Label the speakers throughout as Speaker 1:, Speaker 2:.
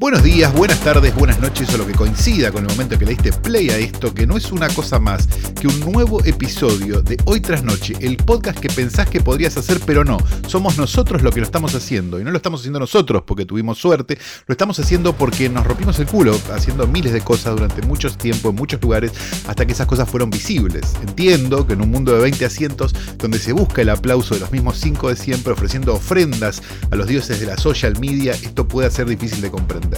Speaker 1: Buenos días, buenas tardes, buenas noches o lo que coincida con el momento que le diste play a esto, que no es una cosa más que un nuevo episodio de Hoy tras Noche, el podcast que pensás que podrías hacer, pero no. Somos nosotros lo que lo estamos haciendo. Y no lo estamos haciendo nosotros porque tuvimos suerte, lo estamos haciendo porque nos rompimos el culo haciendo miles de cosas durante mucho tiempo en muchos lugares hasta que esas cosas fueron visibles. Entiendo que en un mundo de 20 asientos donde se busca el aplauso de los mismos cinco de siempre ofreciendo ofrendas a los dioses de la social media, esto puede ser difícil de comprender.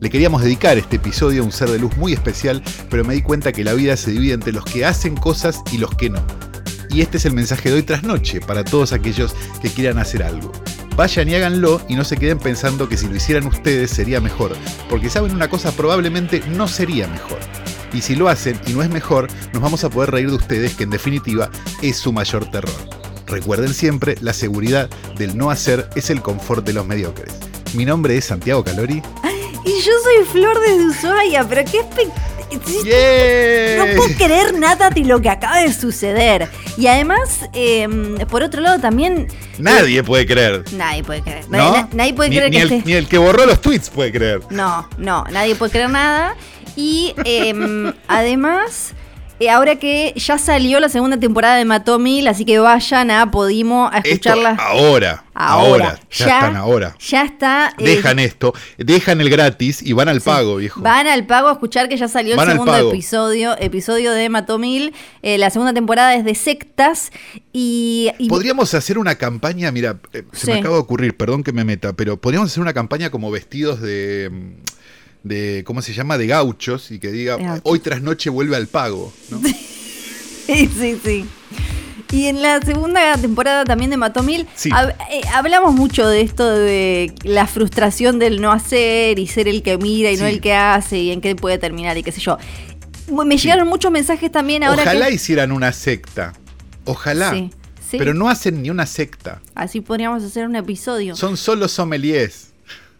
Speaker 1: Le queríamos dedicar este episodio a un ser de luz muy especial, pero me di cuenta que la vida se divide entre los que hacen cosas y los que no. Y este es el mensaje de hoy tras noche para todos aquellos que quieran hacer algo. Vayan y háganlo y no se queden pensando que si lo hicieran ustedes sería mejor, porque saben una cosa, probablemente no sería mejor. Y si lo hacen y no es mejor, nos vamos a poder reír de ustedes, que en definitiva es su mayor terror. Recuerden siempre, la seguridad del no hacer es el confort de los mediocres. Mi nombre es Santiago Calori.
Speaker 2: Y yo soy Flor desde Ushuaia, pero qué No puedo creer nada de lo que acaba de suceder. Y además, em, por otro lado, también.
Speaker 1: Nadie puede creer.
Speaker 2: Nadie puede creer. Nadie, puede creer
Speaker 1: que.
Speaker 2: El,
Speaker 1: Ni el que borró los tweets puede creer.
Speaker 2: No, no, nadie puede creer nada. Y em, además. Eh, ahora que ya salió la segunda temporada de Matomil, así que vayan a Podimo a escucharla.
Speaker 1: ahora, ahora, ya, están ahora.
Speaker 2: Ya está.
Speaker 1: Eh, dejan esto, dejan el gratis y van al pago, viejo.
Speaker 2: Van al pago a escuchar que ya salió el segundo episodio, episodio de Matomil. Eh, la segunda temporada es de sectas y,
Speaker 1: Podríamos hacer una campaña, mira, se me acaba de ocurrir, perdón que me meta, pero podríamos hacer una campaña como vestidos de mm, de, ¿cómo se llama?, de gauchos y que diga, hoy tras noche vuelve al pago. ¿no?
Speaker 2: sí, sí, sí. Y en la segunda temporada también de Matomil eh, hablamos mucho de esto de la frustración del no hacer y ser el que mira y no el que hace y en qué puede terminar y qué sé yo. Me llegaron muchos mensajes también ahora.
Speaker 1: Ojalá hicieran una secta. Ojalá. Sí, Pero no hacen ni una secta.
Speaker 2: Así podríamos hacer un episodio.
Speaker 1: Son solo sommeliers.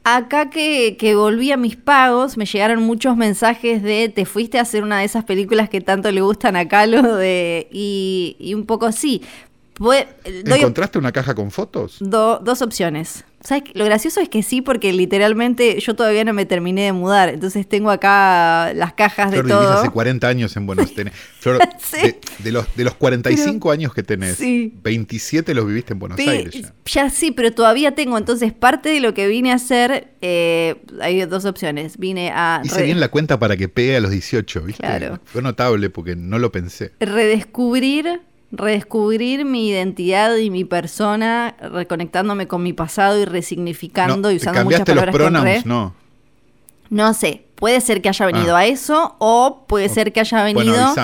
Speaker 2: Acá que, volví a mis pagos, me llegaron muchos mensajes de te fuiste a hacer una de esas películas que tanto le gustan a Calo de, y, un poco sí.
Speaker 1: ¿Encontraste una caja con fotos?
Speaker 2: dos opciones. ¿Sabes? Lo gracioso es que sí, porque literalmente yo todavía no me terminé de mudar. Entonces tengo acá las cajas de todo.
Speaker 1: hace 40 años en Buenos Aires. de, los, de los 45 años que tenés, 27 los viviste en Buenos Aires.
Speaker 2: Ya. sí, pero todavía tengo. Entonces parte de lo que vine a hacer, eh, hay dos opciones. Vine a...
Speaker 1: Hice bien la cuenta para que pegue a los 18, ¿viste? Claro. Fue notable porque no lo pensé.
Speaker 2: Redescubrir redescubrir mi identidad y mi persona, reconectándome con mi pasado y resignificando y usando muchas palabras
Speaker 1: los pronouns, no.
Speaker 2: No sé, puede ser que haya venido ah. a eso o puede ser que haya venido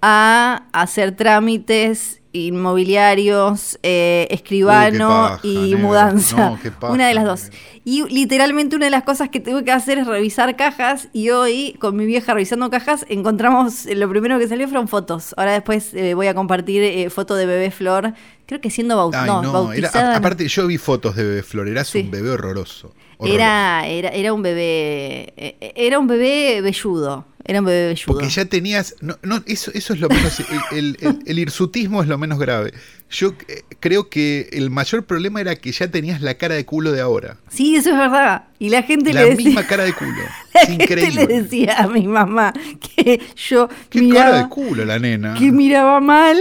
Speaker 2: a hacer trámites inmobiliarios, eh, escribano y mudanza. una de las dos. Y literalmente una de las cosas que tengo que hacer es revisar cajas y hoy con mi vieja revisando cajas encontramos, lo primero que salió fueron fotos. Ahora después eh, voy a compartir eh, foto de bebé Flor, creo que siendo bautizada.
Speaker 1: aparte yo vi fotos de bebé Flor, eras un bebé horroroso.
Speaker 2: Era, era, era un bebé, era un bebé velludo. Era un bebé velludo.
Speaker 1: Porque ya tenías. No, no, eso, eso es lo menos. El, el, el, hirsutismo es lo menos grave. Yo eh, creo que el mayor problema era que ya tenías la cara de culo de ahora.
Speaker 2: Sí, eso es verdad. Y la gente
Speaker 1: le
Speaker 2: decía.
Speaker 1: La misma cara de culo.
Speaker 2: La gente le decía a mi mamá que yo.
Speaker 1: Qué cara de culo la nena.
Speaker 2: Que miraba mal.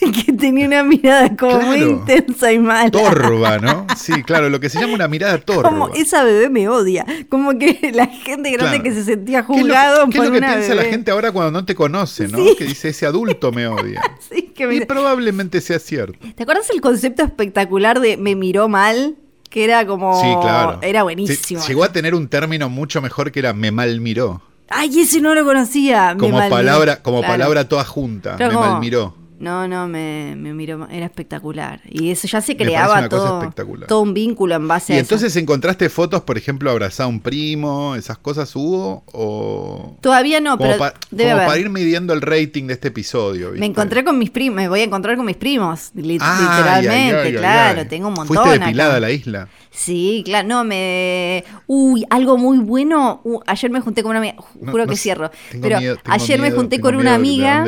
Speaker 2: que tenía una mirada como muy intensa y mala.
Speaker 1: Torba, ¿no? Sí, claro, lo que se llama una mirada torba.
Speaker 2: Como esa bebé me odia. Como que la gente grande que se sentía juzgado
Speaker 1: ¿Qué es lo, que piensa la gente ahora cuando no te conoce, ¿no? Que dice, ese adulto me odia. sí, que Y probablemente sea cierto.
Speaker 2: ¿Te acuerdas el concepto espectacular de me miró mal? Que era como...
Speaker 1: Sí, claro.
Speaker 2: Era buenísimo.
Speaker 1: llegó a tener un término mucho mejor que era me mal miró.
Speaker 2: Ay, ese no lo conocía.
Speaker 1: Como palabra, como palabra toda junta. me mal miró
Speaker 2: No, no, me, me miró, era espectacular. Y eso ya se creaba todo, todo un vínculo en base
Speaker 1: a
Speaker 2: ¿Y
Speaker 1: entonces encontraste fotos, por ejemplo, abrazar a un primo, esas cosas hubo? O...
Speaker 2: Todavía no, pero
Speaker 1: debe para ir midiendo el rating de este episodio.
Speaker 2: Me encontré con mis primos, me voy a encontrar con mis primos, literalmente, claro, tengo un montón.
Speaker 1: ¿Fuiste depilada a la isla?
Speaker 2: Sí, claro, no, me... Uy, algo muy bueno, uh, ayer me junté con una amiga, juro que cierro, pero ayer me junté con una amiga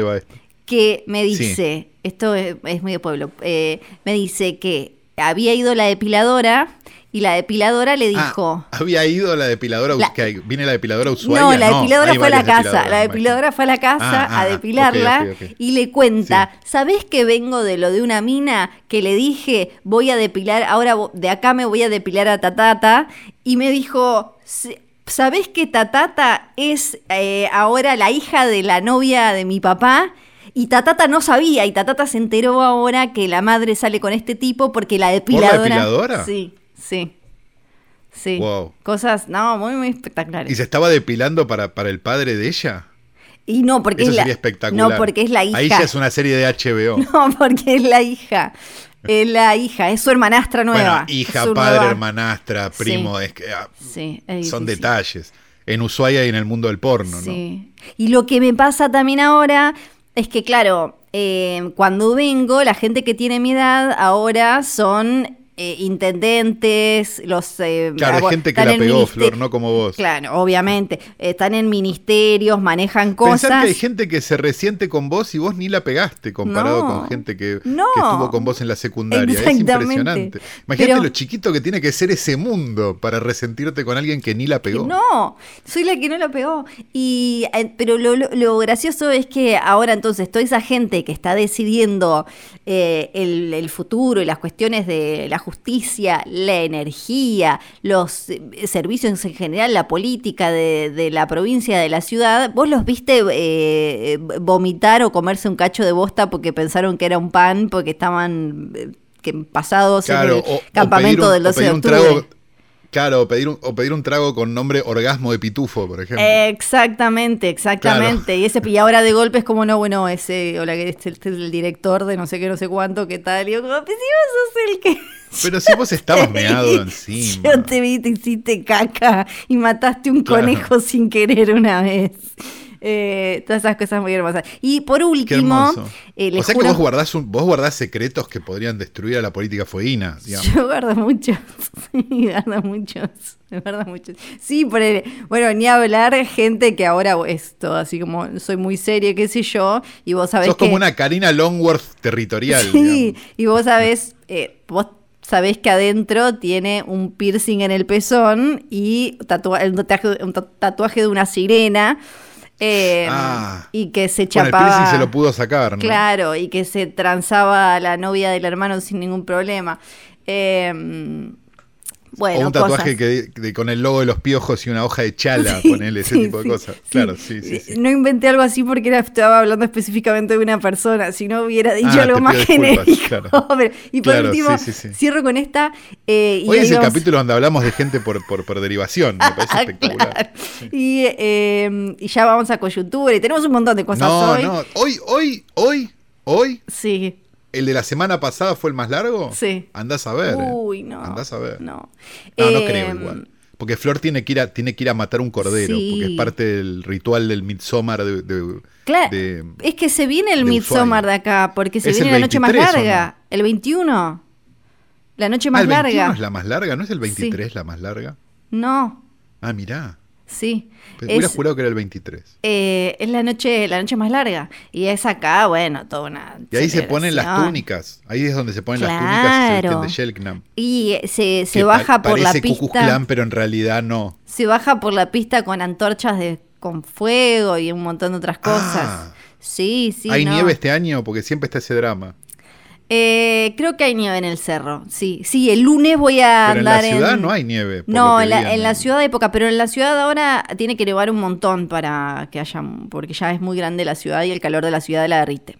Speaker 2: que me dice, esto es, es, muy de pueblo, eh, me dice que había ido la depiladora y la depiladora le ah, dijo.
Speaker 1: había ido la depiladora, que viene la depiladora usuaria.
Speaker 2: No, la depiladora fue a la casa. La depiladora fue a la casa a depilarla y le cuenta: ¿Sabés que vengo de lo de una mina que le dije voy a depilar, ahora de acá me voy a depilar a Tatata? Y me dijo: ¿Sabés que Tatata es eh, ahora la hija de la novia de mi papá? Y Tatata no sabía, y Tatata se enteró ahora que la madre sale con este tipo porque la depiladora.
Speaker 1: ¿Por la depiladora?
Speaker 2: Sí, sí. Sí. Wow. Cosas, no, muy, muy espectaculares.
Speaker 1: ¿Y se estaba depilando para, para el padre de ella?
Speaker 2: Y no, porque
Speaker 1: es
Speaker 2: la.
Speaker 1: espectacular.
Speaker 2: No, porque es la hija.
Speaker 1: Ahí ya es una serie de HBO.
Speaker 2: No, porque es la hija. Es la hija, es su hermanastra nueva.
Speaker 1: Bueno, hija, padre, hermanastra, primo, es que, ah, sí, son detalles. En Ushuaia y en el mundo del porno, sí.
Speaker 2: Y lo que me pasa también ahora es que, claro, eh, cuando vengo, la gente que tiene mi edad ahora son eh, intendentes, los...
Speaker 1: Eh, claro, hay gente que la pegó, Flor, no como vos.
Speaker 2: Claro, obviamente. Están en ministerios, manejan cosas. Pensar
Speaker 1: que hay gente que se resiente con vos y vos ni la pegaste comparado con gente que, estuvo con vos en la secundaria. Es impresionante. Imagínate lo chiquito que tiene que ser ese mundo para resentirte con alguien que ni la pegó.
Speaker 2: No, soy la que no la pegó. Y, eh, pero lo, gracioso es que ahora entonces toda esa gente que está decidiendo el, el futuro y las cuestiones de la justicia, la energía, los eh, servicios en general, la política de, la provincia, de la ciudad, ¿vos los viste eh, vomitar o comerse un cacho de bosta porque pensaron que era un pan, porque estaban eh, pasados en el campamento del 12 de octubre?
Speaker 1: Claro, o pedir, un, o pedir un trago con nombre orgasmo de pitufo, por ejemplo.
Speaker 2: Exactamente, exactamente. Y ese y ahora de golpe es como, no, bueno, ese, hola, que este, este, es el director de no sé qué, no sé cuánto, qué tal. Y yo como, pues si vos sos el que...
Speaker 1: Pero si vos estabas meado encima.
Speaker 2: Yo te vi, te hiciste caca y mataste un conejo sin querer una vez. Eh, todas esas cosas muy hermosas. Y por último,
Speaker 1: eh, o sea que vos guardás, vos guardás secretos que podrían destruir a la política fueguina.
Speaker 2: Yo guardo muchos, sí, guardo muchos, guardo muchos. Sí, por bueno, ni hablar gente que ahora esto, así como soy muy seria, qué sé yo, y vos sabés
Speaker 1: Sos como una Karina Longworth territorial.
Speaker 2: Sí, y vos sabés, eh, vos sabés que adentro tiene un piercing en el pezón y un, tatuaje, de una sirena. Ah, y que se chapaba.
Speaker 1: el se lo pudo sacar, ¿no?
Speaker 2: Claro, y que se transaba a la novia del hermano sin ningún problema. Eh,
Speaker 1: o un tatuaje que, con el logo de los piojos y una hoja de chala, ponerle ese tipo de cosas. Claro, sí, sí,
Speaker 2: No inventé algo así porque era, estaba hablando específicamente de una persona, si no hubiera dicho ah, algo más genérico. y por último, cierro con esta.
Speaker 1: Eh, Hoy es el capítulo donde hablamos de gente por, por, derivación, me parece espectacular.
Speaker 2: Y, eh, y, ya vamos a coyuntura y tenemos un montón de cosas
Speaker 1: no,
Speaker 2: hoy.
Speaker 1: No, hoy, hoy, hoy, hoy.
Speaker 2: Sí
Speaker 1: ¿El de la semana pasada fue el más largo?
Speaker 2: Sí.
Speaker 1: Andás a ver.
Speaker 2: Eh. Uy, no.
Speaker 1: Andás a ver.
Speaker 2: No.
Speaker 1: No, no creo em, igual. Porque Flor tiene que ir a, tiene que ir a matar un cordero, porque es parte del ritual del Midsommar de,
Speaker 2: Claro, es que se viene el Midsommar de acá, porque se viene la noche más larga, el 21. La noche más ah, el 21 larga.
Speaker 1: es la más larga? ¿No es el 23 la más larga?
Speaker 2: No.
Speaker 1: Ah, mirá.
Speaker 2: Sí.
Speaker 1: Hubiera jurado que era el 23.
Speaker 2: Eh, es la noche, la noche más larga. Y es acá, bueno, toda una.
Speaker 1: Y ahí se ponen las túnicas. Ahí es donde se ponen las túnicas de Shelknam.
Speaker 2: Y se, se baja por la pista.
Speaker 1: Clan, pero en realidad no.
Speaker 2: Se baja por la pista con antorchas de, con fuego y un montón de otras cosas. Ah. sí, sí.
Speaker 1: ¿Hay nieve este año? Porque siempre está ese drama.
Speaker 2: Eh, creo que hay nieve en el cerro, sí. Sí, el lunes voy a
Speaker 1: pero
Speaker 2: andar
Speaker 1: en... la ciudad no hay nieve.
Speaker 2: No, en, la, ciudad de época, pero en la ciudad ahora tiene que nevar un montón para que haya... Porque ya es muy grande la ciudad y el calor de la ciudad la derrite.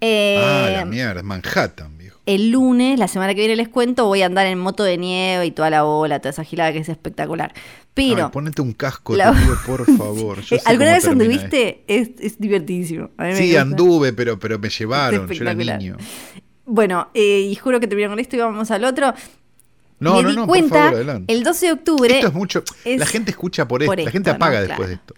Speaker 1: ah, la eh, mierda, Manhattan, viejo.
Speaker 2: El lunes, la semana que viene les cuento, voy a andar en moto de nieve y toda la bola, toda esa gilada que es espectacular. Pero.
Speaker 1: ponete un casco, te pido, por favor.
Speaker 2: ¿Alguna vez anduviste? Es, es divertidísimo.
Speaker 1: sí, anduve, pero, pero me llevaron. Yo era niño.
Speaker 2: Bueno, eh, y juro que terminamos con esto y vamos al otro. No, me di cuenta el 12 de octubre.
Speaker 1: Esto es mucho. la gente escucha por, esto, la gente apaga después de esto.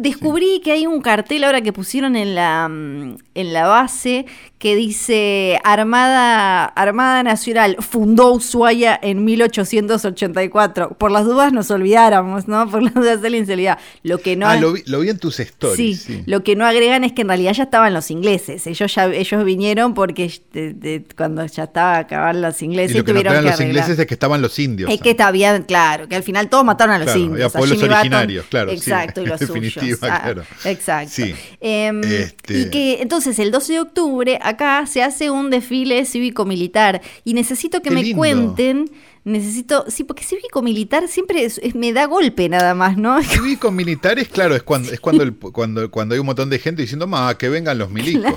Speaker 2: Descubrí que hay un cartel ahora que pusieron en la, mm, en la base que dice Armada, Armada Nacional fundó Ushuaia en 1884. Por las dudas nos olvidáramos, ¿no? Por las dudas alguien se Lo que no
Speaker 1: ah, lo vi, en tus stories.
Speaker 2: Sí, lo que no agregan es que en realidad ya estaban los ingleses. Ellos ya ellos vinieron porque cuando ya estaba acabar los ingleses
Speaker 1: y lo que tuvieron que los ingleses es que estaban los indios.
Speaker 2: Es que está bien, claro, que al final todos mataron a los indios.
Speaker 1: pueblos originarios, claro.
Speaker 2: Exacto, y los suyos. Ah, exacto. Sí. Em, este y que entonces el 12 de octubre acá se hace un desfile cívico-militar y necesito que me cuenten necesito, sí, porque cívico-militar siempre me da golpe nada más, ¿no?
Speaker 1: Cívico-militar es claro, es cuando es cuando, el, cuando, cuando hay un montón de gente diciendo, más que vengan los milicos.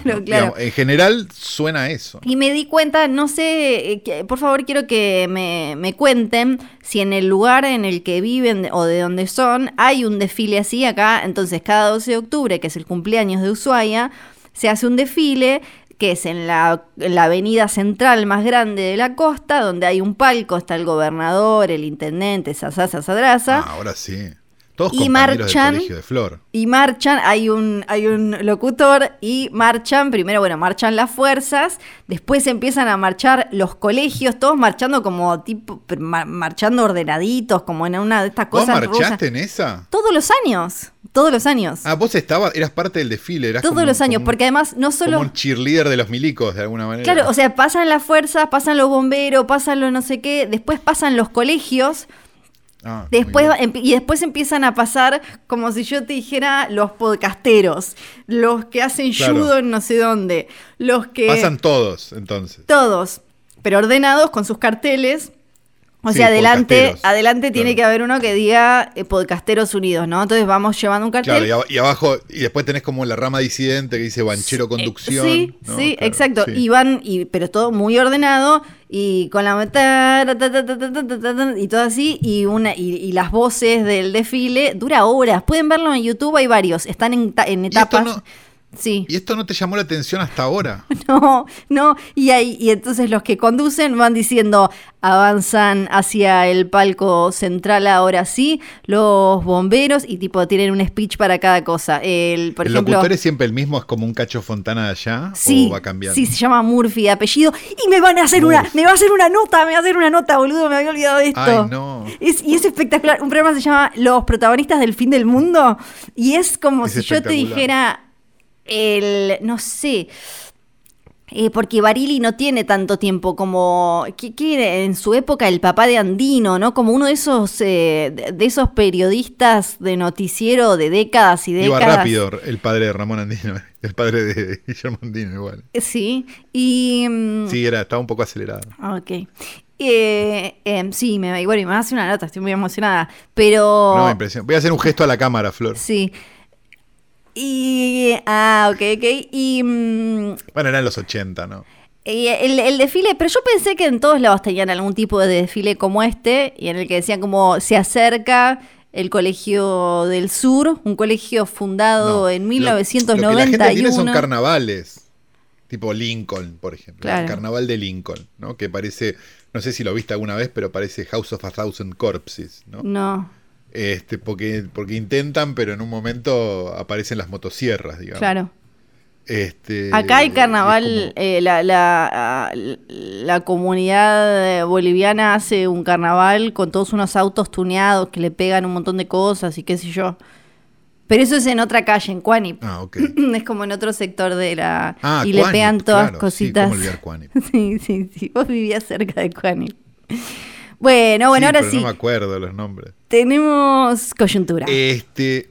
Speaker 1: en general suena eso.
Speaker 2: Y me di cuenta, no sé, eh, por favor quiero que me, me cuenten si en el lugar en el que viven o de donde son hay un desfile así acá, entonces cada 12 de octubre, que es el cumpleaños de Ushuaia, se hace un desfile que es en la, avenida central más grande de la costa, donde hay un palco, está el gobernador, el intendente, Sasasa.
Speaker 1: Ah, ahora sí. Todos y marchan, de Flor.
Speaker 2: Y marchan, hay un, hay un locutor y marchan, primero, bueno, marchan las fuerzas, después empiezan a marchar los colegios, todos marchando como tipo, marchando ordenaditos, como en una de estas cosas.
Speaker 1: ¿Vos marchaste en esa?
Speaker 2: Todos los años. Todos los años.
Speaker 1: Ah, vos estabas, eras parte del desfile, eras
Speaker 2: Todos los años, porque además no solo.
Speaker 1: Como un cheerleader de los milicos, de alguna manera.
Speaker 2: Claro, o sea, pasan las fuerzas, pasan los bomberos, pasan los no sé qué, después pasan los colegios Ah, después, y después empiezan a pasar, como si yo te dijera, los podcasteros, los que hacen judo en no sé dónde, los que...
Speaker 1: Pasan todos, entonces.
Speaker 2: Todos, pero ordenados con sus carteles o sea, adelante, adelante tiene que haber uno que diga eh, Podcasteros Unidos, ¿no? Entonces vamos llevando un cartel.
Speaker 1: Claro, y, abajo, y después tenés como la rama disidente que dice Banchero eh, Conducción.
Speaker 2: sí, sí, exacto. Y van, y, pero todo muy ordenado y con la y todo así, y una, y, las voces del desfile, dura horas. Pueden verlo en YouTube, hay varios, están en, en etapas. Sí.
Speaker 1: ¿Y esto no te llamó la atención hasta ahora?
Speaker 2: No, no. Y, hay, y entonces los que conducen van diciendo, avanzan hacia el palco central ahora sí, los bomberos y tipo tienen un speech para cada cosa. El, por
Speaker 1: ¿El locutor es siempre el mismo? ¿Es como un cacho fontana de allá?
Speaker 2: Sí,
Speaker 1: ¿O va cambiando?
Speaker 2: Sí, se llama Murphy de apellido. Y me van a hacer una, me va a hacer una nota, me va a hacer una nota, boludo, me había olvidado de esto.
Speaker 1: Ay, no.
Speaker 2: y es espectacular. Un programa se llama Los protagonistas del fin del mundo. Y es como si yo te dijera el, no sé, eh, porque Barili no tiene tanto tiempo como que, en su época el papá de Andino, ¿no? Como uno de esos eh, de esos periodistas de noticiero de décadas y décadas.
Speaker 1: Iba rápido el padre de Ramón Andino, el padre de Guillermo Andino igual.
Speaker 2: Eh, sí, y
Speaker 1: mm, sí era estaba un poco acelerado.
Speaker 2: Ok. Em, sí, me, bueno, y me hace una nota, estoy muy emocionada, pero...
Speaker 1: No, impresión. Voy a hacer un gesto a la cámara, Flor.
Speaker 2: Sí, y. Ah, ok, ok. Y. Mm,
Speaker 1: bueno, eran los 80, ¿no?
Speaker 2: el, desfile, pero yo pensé que en todos lados tenían algún tipo de desfile como este, y en el que decían como se acerca el Colegio del Sur, un colegio fundado en 1991. Lo, que la gente
Speaker 1: son carnavales, tipo Lincoln, por ejemplo, el carnaval de Lincoln, ¿no? Que parece, no sé si lo viste alguna vez, pero parece House of a Thousand Corpses, ¿no?
Speaker 2: No.
Speaker 1: Este, porque, porque intentan, pero en un momento aparecen las motosierras, digamos.
Speaker 2: Claro.
Speaker 1: Este,
Speaker 2: Acá hay carnaval, eh, la, la, la, comunidad boliviana hace un carnaval con todos unos autos tuneados que le pegan un montón de cosas y qué sé yo. Pero eso es en otra calle, en Cuanip.
Speaker 1: Ah, ok.
Speaker 2: es como en otro sector de la... Ah, y le pegan todas cositas. Sí, sí, sí. Vos vivías cerca de Cuanip. Bueno, bueno, ahora sí. No
Speaker 1: me acuerdo los nombres.
Speaker 2: Tenemos coyuntura.
Speaker 1: Este.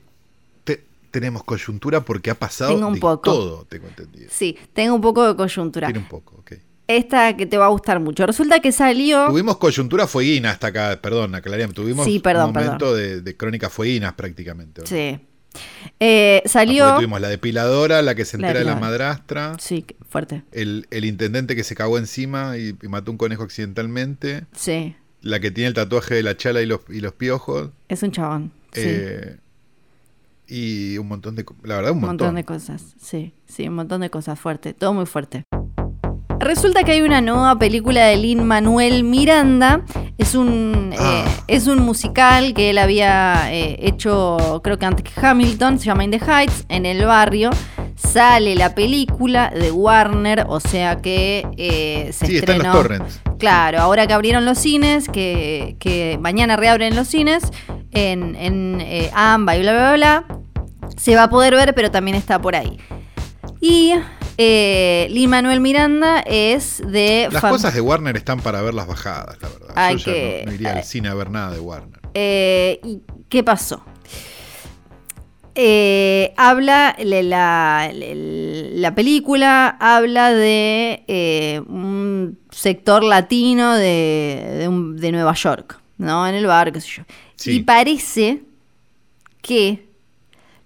Speaker 1: tenemos coyuntura porque ha pasado tengo un poco. todo, tengo entendido.
Speaker 2: Sí, tengo un poco de coyuntura.
Speaker 1: Tiene un poco, ok.
Speaker 2: Esta que te va a gustar mucho. Resulta que salió.
Speaker 1: Tuvimos coyuntura fueguina hasta acá, perdón, aclaríamos. Tuvimos un momento De, crónica fueguinas prácticamente.
Speaker 2: Sí, Eh, salió.
Speaker 1: tuvimos la depiladora, la que se entera de la madrastra.
Speaker 2: Sí, fuerte.
Speaker 1: El, intendente que se cagó encima y, mató un conejo accidentalmente.
Speaker 2: Sí.
Speaker 1: La que tiene el tatuaje de la chala y los, y los piojos.
Speaker 2: Es un chabón.
Speaker 1: Eh, y un montón de. La verdad, un montón.
Speaker 2: Un montón de cosas. Sí, sí, un montón de cosas fuerte. Todo muy fuerte. Resulta que hay una nueva película de Lin Manuel Miranda. Es un, eh, ah. es un musical que él había eh, hecho, creo que antes que Hamilton, se llama In the Heights, en el barrio. Sale la película de Warner, o sea que eh, se sí, estrenó. Está en los torrents. Claro, ahora que abrieron los cines, que, que mañana reabren los cines, en, en AMBA y bla, bla, bla, se va a poder ver, pero también está por ahí. Y eh, Lin Manuel Miranda es de.
Speaker 1: Las cosas de Warner están para ver las bajadas, la verdad. Yo ya no, iría al eh, cine a ver nada de Warner.
Speaker 2: Eh, ¿y ¿Qué pasó? Eh, habla la, la, película habla de un sector latino de, de, Nueva York, ¿no? En el bar, qué sé yo. Y parece que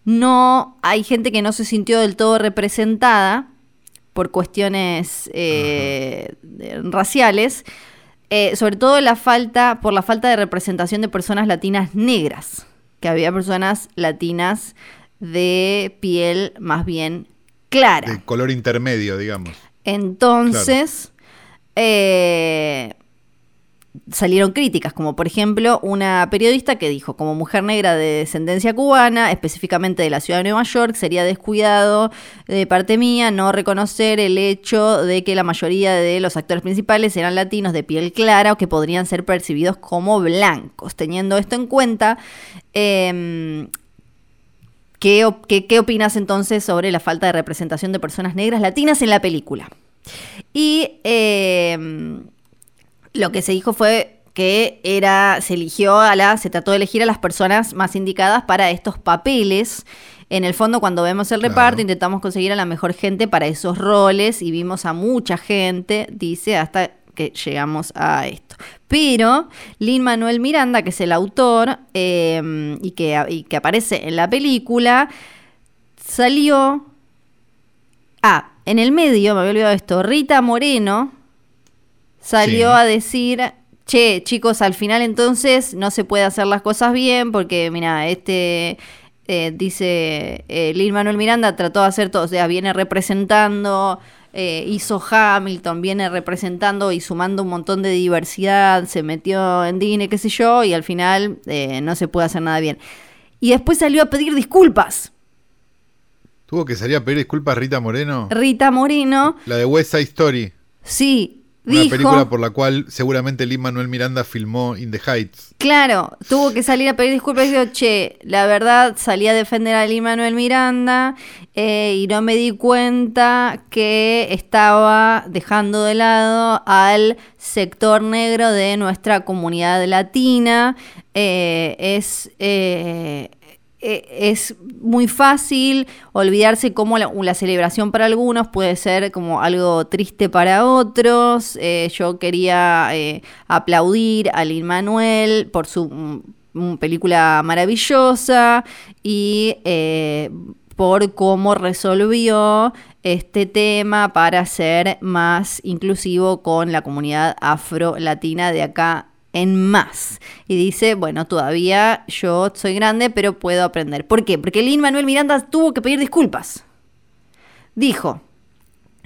Speaker 2: no hay gente que no se sintió del todo representada por cuestiones eh, raciales, eh, sobre todo la falta, por la falta de representación de personas latinas negras, que había personas latinas de piel más bien clara.
Speaker 1: De color intermedio, digamos.
Speaker 2: Entonces, eh, salieron críticas, como por ejemplo una periodista que dijo, como mujer negra de descendencia cubana, específicamente de la ciudad de Nueva York, sería descuidado de parte mía no reconocer el hecho de que la mayoría de los actores principales eran latinos de piel clara o que podrían ser percibidos como blancos. Teniendo esto en cuenta, em, ¿qué, qué, opinas entonces sobre la falta de representación de personas negras latinas en la película? Y... Eh, lo que se dijo fue que era, se eligió a la, se trató de elegir a las personas más indicadas para estos papeles. En el fondo, cuando vemos el reparto, intentamos conseguir a la mejor gente para esos roles y vimos a mucha gente, dice, hasta que llegamos a esto. Pero Lin Manuel Miranda, que es el autor em, y, que, y que aparece en la película, salió... Ah, en el medio, me había olvidado esto, Rita Moreno, salió a decir, che, chicos, al final entonces no se puede hacer las cosas bien porque, mira, este... Eh, dice eh, Lin Manuel Miranda trató de hacer todo, o sea, viene representando, eh, hizo Hamilton, viene representando y sumando un montón de diversidad, se metió en Disney, qué sé yo, y al final eh, no se puede hacer nada bien. Y después salió a pedir disculpas.
Speaker 1: ¿Tuvo que salir a pedir disculpas Rita Moreno?
Speaker 2: Rita Moreno.
Speaker 1: La de West Side Story.
Speaker 2: Sí,
Speaker 1: una película por la cual seguramente Lin Manuel Miranda filmó In the Heights.
Speaker 2: Claro, tuvo que salir a pedir disculpas y dijo, che, la verdad salí a defender a Lin Manuel Miranda eh, y no me di cuenta que estaba dejando de lado al sector negro de nuestra comunidad latina. Eh, es eh, eh, es muy fácil olvidarse cómo la, celebración para algunos puede ser como algo triste para otros. Eh, yo quería eh, aplaudir a Lin Manuel por su mm, película maravillosa y por cómo resolvió este tema para ser más inclusivo con la comunidad afro-latina de acá en más. Y dice, bueno, todavía yo soy grande, pero puedo aprender. ¿Por qué? Porque Lin Manuel Miranda tuvo que pedir disculpas. Dijo,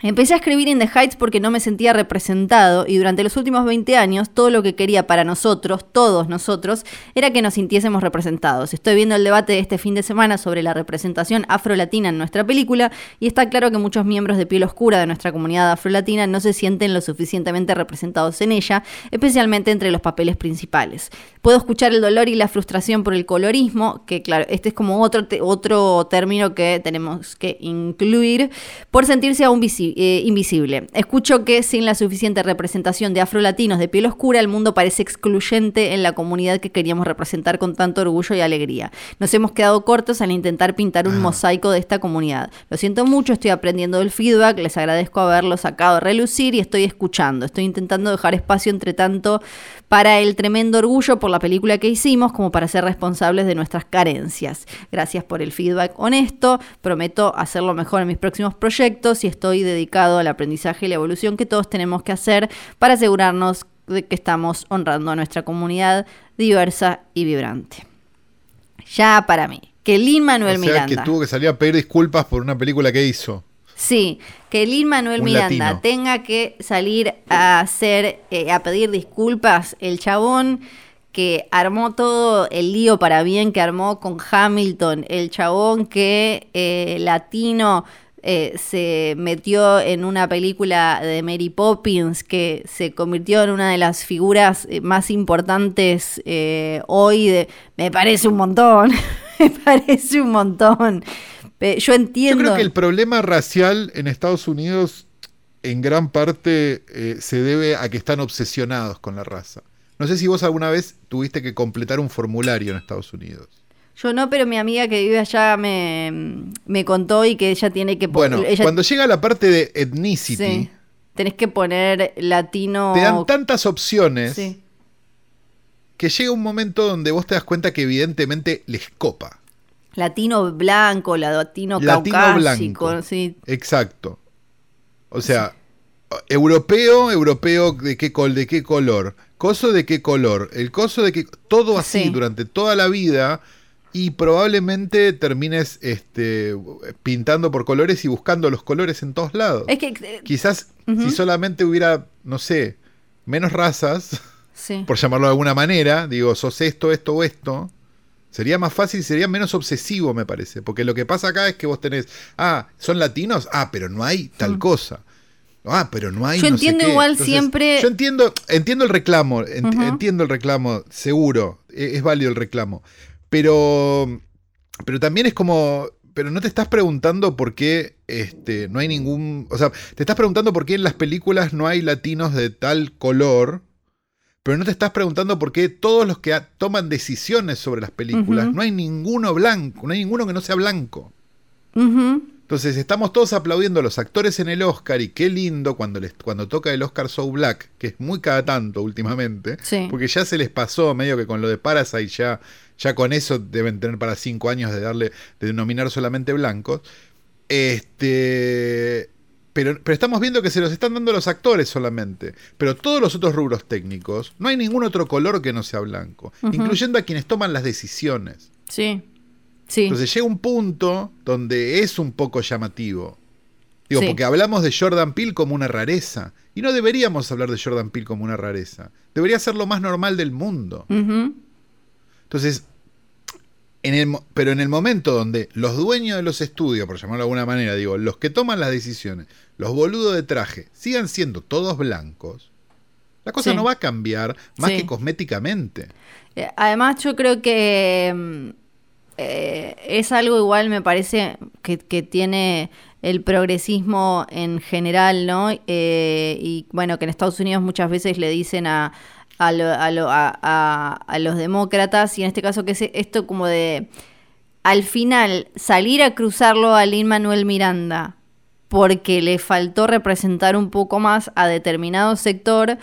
Speaker 2: Empecé a escribir In the Heights porque no me sentía representado y durante los últimos 20 años todo lo que quería para nosotros, todos nosotros, era que nos sintiésemos representados. Estoy viendo el debate de este fin de semana sobre la representación afrolatina en nuestra película y está claro que muchos miembros de piel oscura de nuestra comunidad afrolatina no se sienten lo suficientemente representados en ella, especialmente entre los papeles principales. Puedo escuchar el dolor y la frustración por el colorismo, que claro, este es como otro, otro término que tenemos que incluir, por sentirse aún visible eh, invisible. Escucho que sin la suficiente representación de afrolatinos de piel oscura, el mundo parece excluyente en la comunidad que queríamos representar con tanto orgullo y alegría. Nos hemos quedado cortos al intentar pintar un mosaico de esta comunidad. Lo siento mucho, estoy aprendiendo del feedback, les agradezco haberlo sacado a relucir y estoy escuchando. Estoy intentando dejar espacio entre tanto para el tremendo orgullo por la película que hicimos como para ser responsables de nuestras carencias. Gracias por el feedback honesto, prometo hacerlo mejor en mis próximos proyectos y estoy dedicado al aprendizaje y la evolución que todos tenemos que hacer para asegurarnos de que estamos honrando a nuestra comunidad diversa y vibrante. Ya para mí, que Lin Manuel
Speaker 1: o
Speaker 2: sea,
Speaker 1: que tuvo que salir a pedir disculpas por una película que hizo.
Speaker 2: Sí, que Lin Manuel Miranda tenga que salir a hacer, eh, a pedir disculpas, el chabón que armó todo el lío para bien que armó con Hamilton, el chabón que eh, latino eh, se metió en una película de Mary Poppins que se convirtió en una de las figuras más importantes hoy. De, me parece un montón, me parece un montón. Yo entiendo.
Speaker 1: Yo creo que el problema racial en Estados Unidos en gran parte eh, se debe a que están obsesionados con la raza. No sé si vos alguna vez tuviste que completar un formulario en Estados Unidos.
Speaker 2: Yo no, pero mi amiga que vive allá me, contó y que ella tiene que
Speaker 1: poner. Bueno, cuando llega la parte de ethnicity.
Speaker 2: tenés que poner latino.
Speaker 1: Te dan tantas opciones. Que llega un momento donde vos te das cuenta que evidentemente les copa.
Speaker 2: Latino blanco, latino, latino caucásico. Blanco. Sí.
Speaker 1: Exacto. O sea, europeo, europeo de qué, col, de qué color, coso de qué color, el coso de qué... Todo así durante toda la vida y probablemente termines este, pintando por colores y buscando los colores en todos lados. Es que, eh, Quizás si solamente hubiera, no sé, menos razas, por llamarlo de alguna manera, digo, sos esto, esto o esto, Sería más fácil, sería menos obsesivo, me parece. Porque lo que pasa acá es que vos tenés, ah, son latinos, ah, pero no hay tal mm. cosa. Ah, pero no hay.
Speaker 2: Yo entiendo igual siempre.
Speaker 1: Yo entiendo, entiendo el reclamo, entiendo el reclamo, seguro, es, es, válido el reclamo. Pero, pero también es como, pero no te estás preguntando por qué este, no hay ningún, o sea, te estás preguntando por qué en las películas no hay latinos de tal color pero no te estás preguntando por qué todos los que toman decisiones sobre las películas, no hay ninguno blanco, no hay ninguno que no sea blanco. Entonces estamos todos aplaudiendo a los actores en el Oscar y qué lindo cuando, les, cuando toca el Oscar So Black, que es muy cada tanto últimamente, porque ya se les pasó medio que con lo de Parasite ya, ya con eso deben tener para cinco años de darle, de denominar solamente blancos. Este, pero, estamos viendo que se los están dando los actores solamente. Pero todos los otros rubros técnicos, no hay ningún otro color que no sea blanco, incluyendo a quienes toman las decisiones.
Speaker 2: Sí. Sí.
Speaker 1: Entonces llega un punto donde es un poco llamativo. Digo, porque hablamos de Jordan Peele como una rareza. Y no deberíamos hablar de Jordan Peele como una rareza. Debería ser lo más normal del mundo. Entonces, pero en el momento donde los dueños de los estudios, por llamarlo de alguna manera, digo, los que toman las decisiones, los boludos de traje, sigan siendo todos blancos, la cosa no va a cambiar más que cosméticamente.
Speaker 2: Eh, además, yo creo que mm, eh, es algo igual, me parece, que, tiene el progresismo en general, ¿no? Eh, y bueno, que en Estados Unidos muchas veces le dicen a, a, a, los demócratas y en este caso que es esto como de al final salir a cruzarlo a Lin Manuel Miranda porque le faltó representar un poco más a determinado sector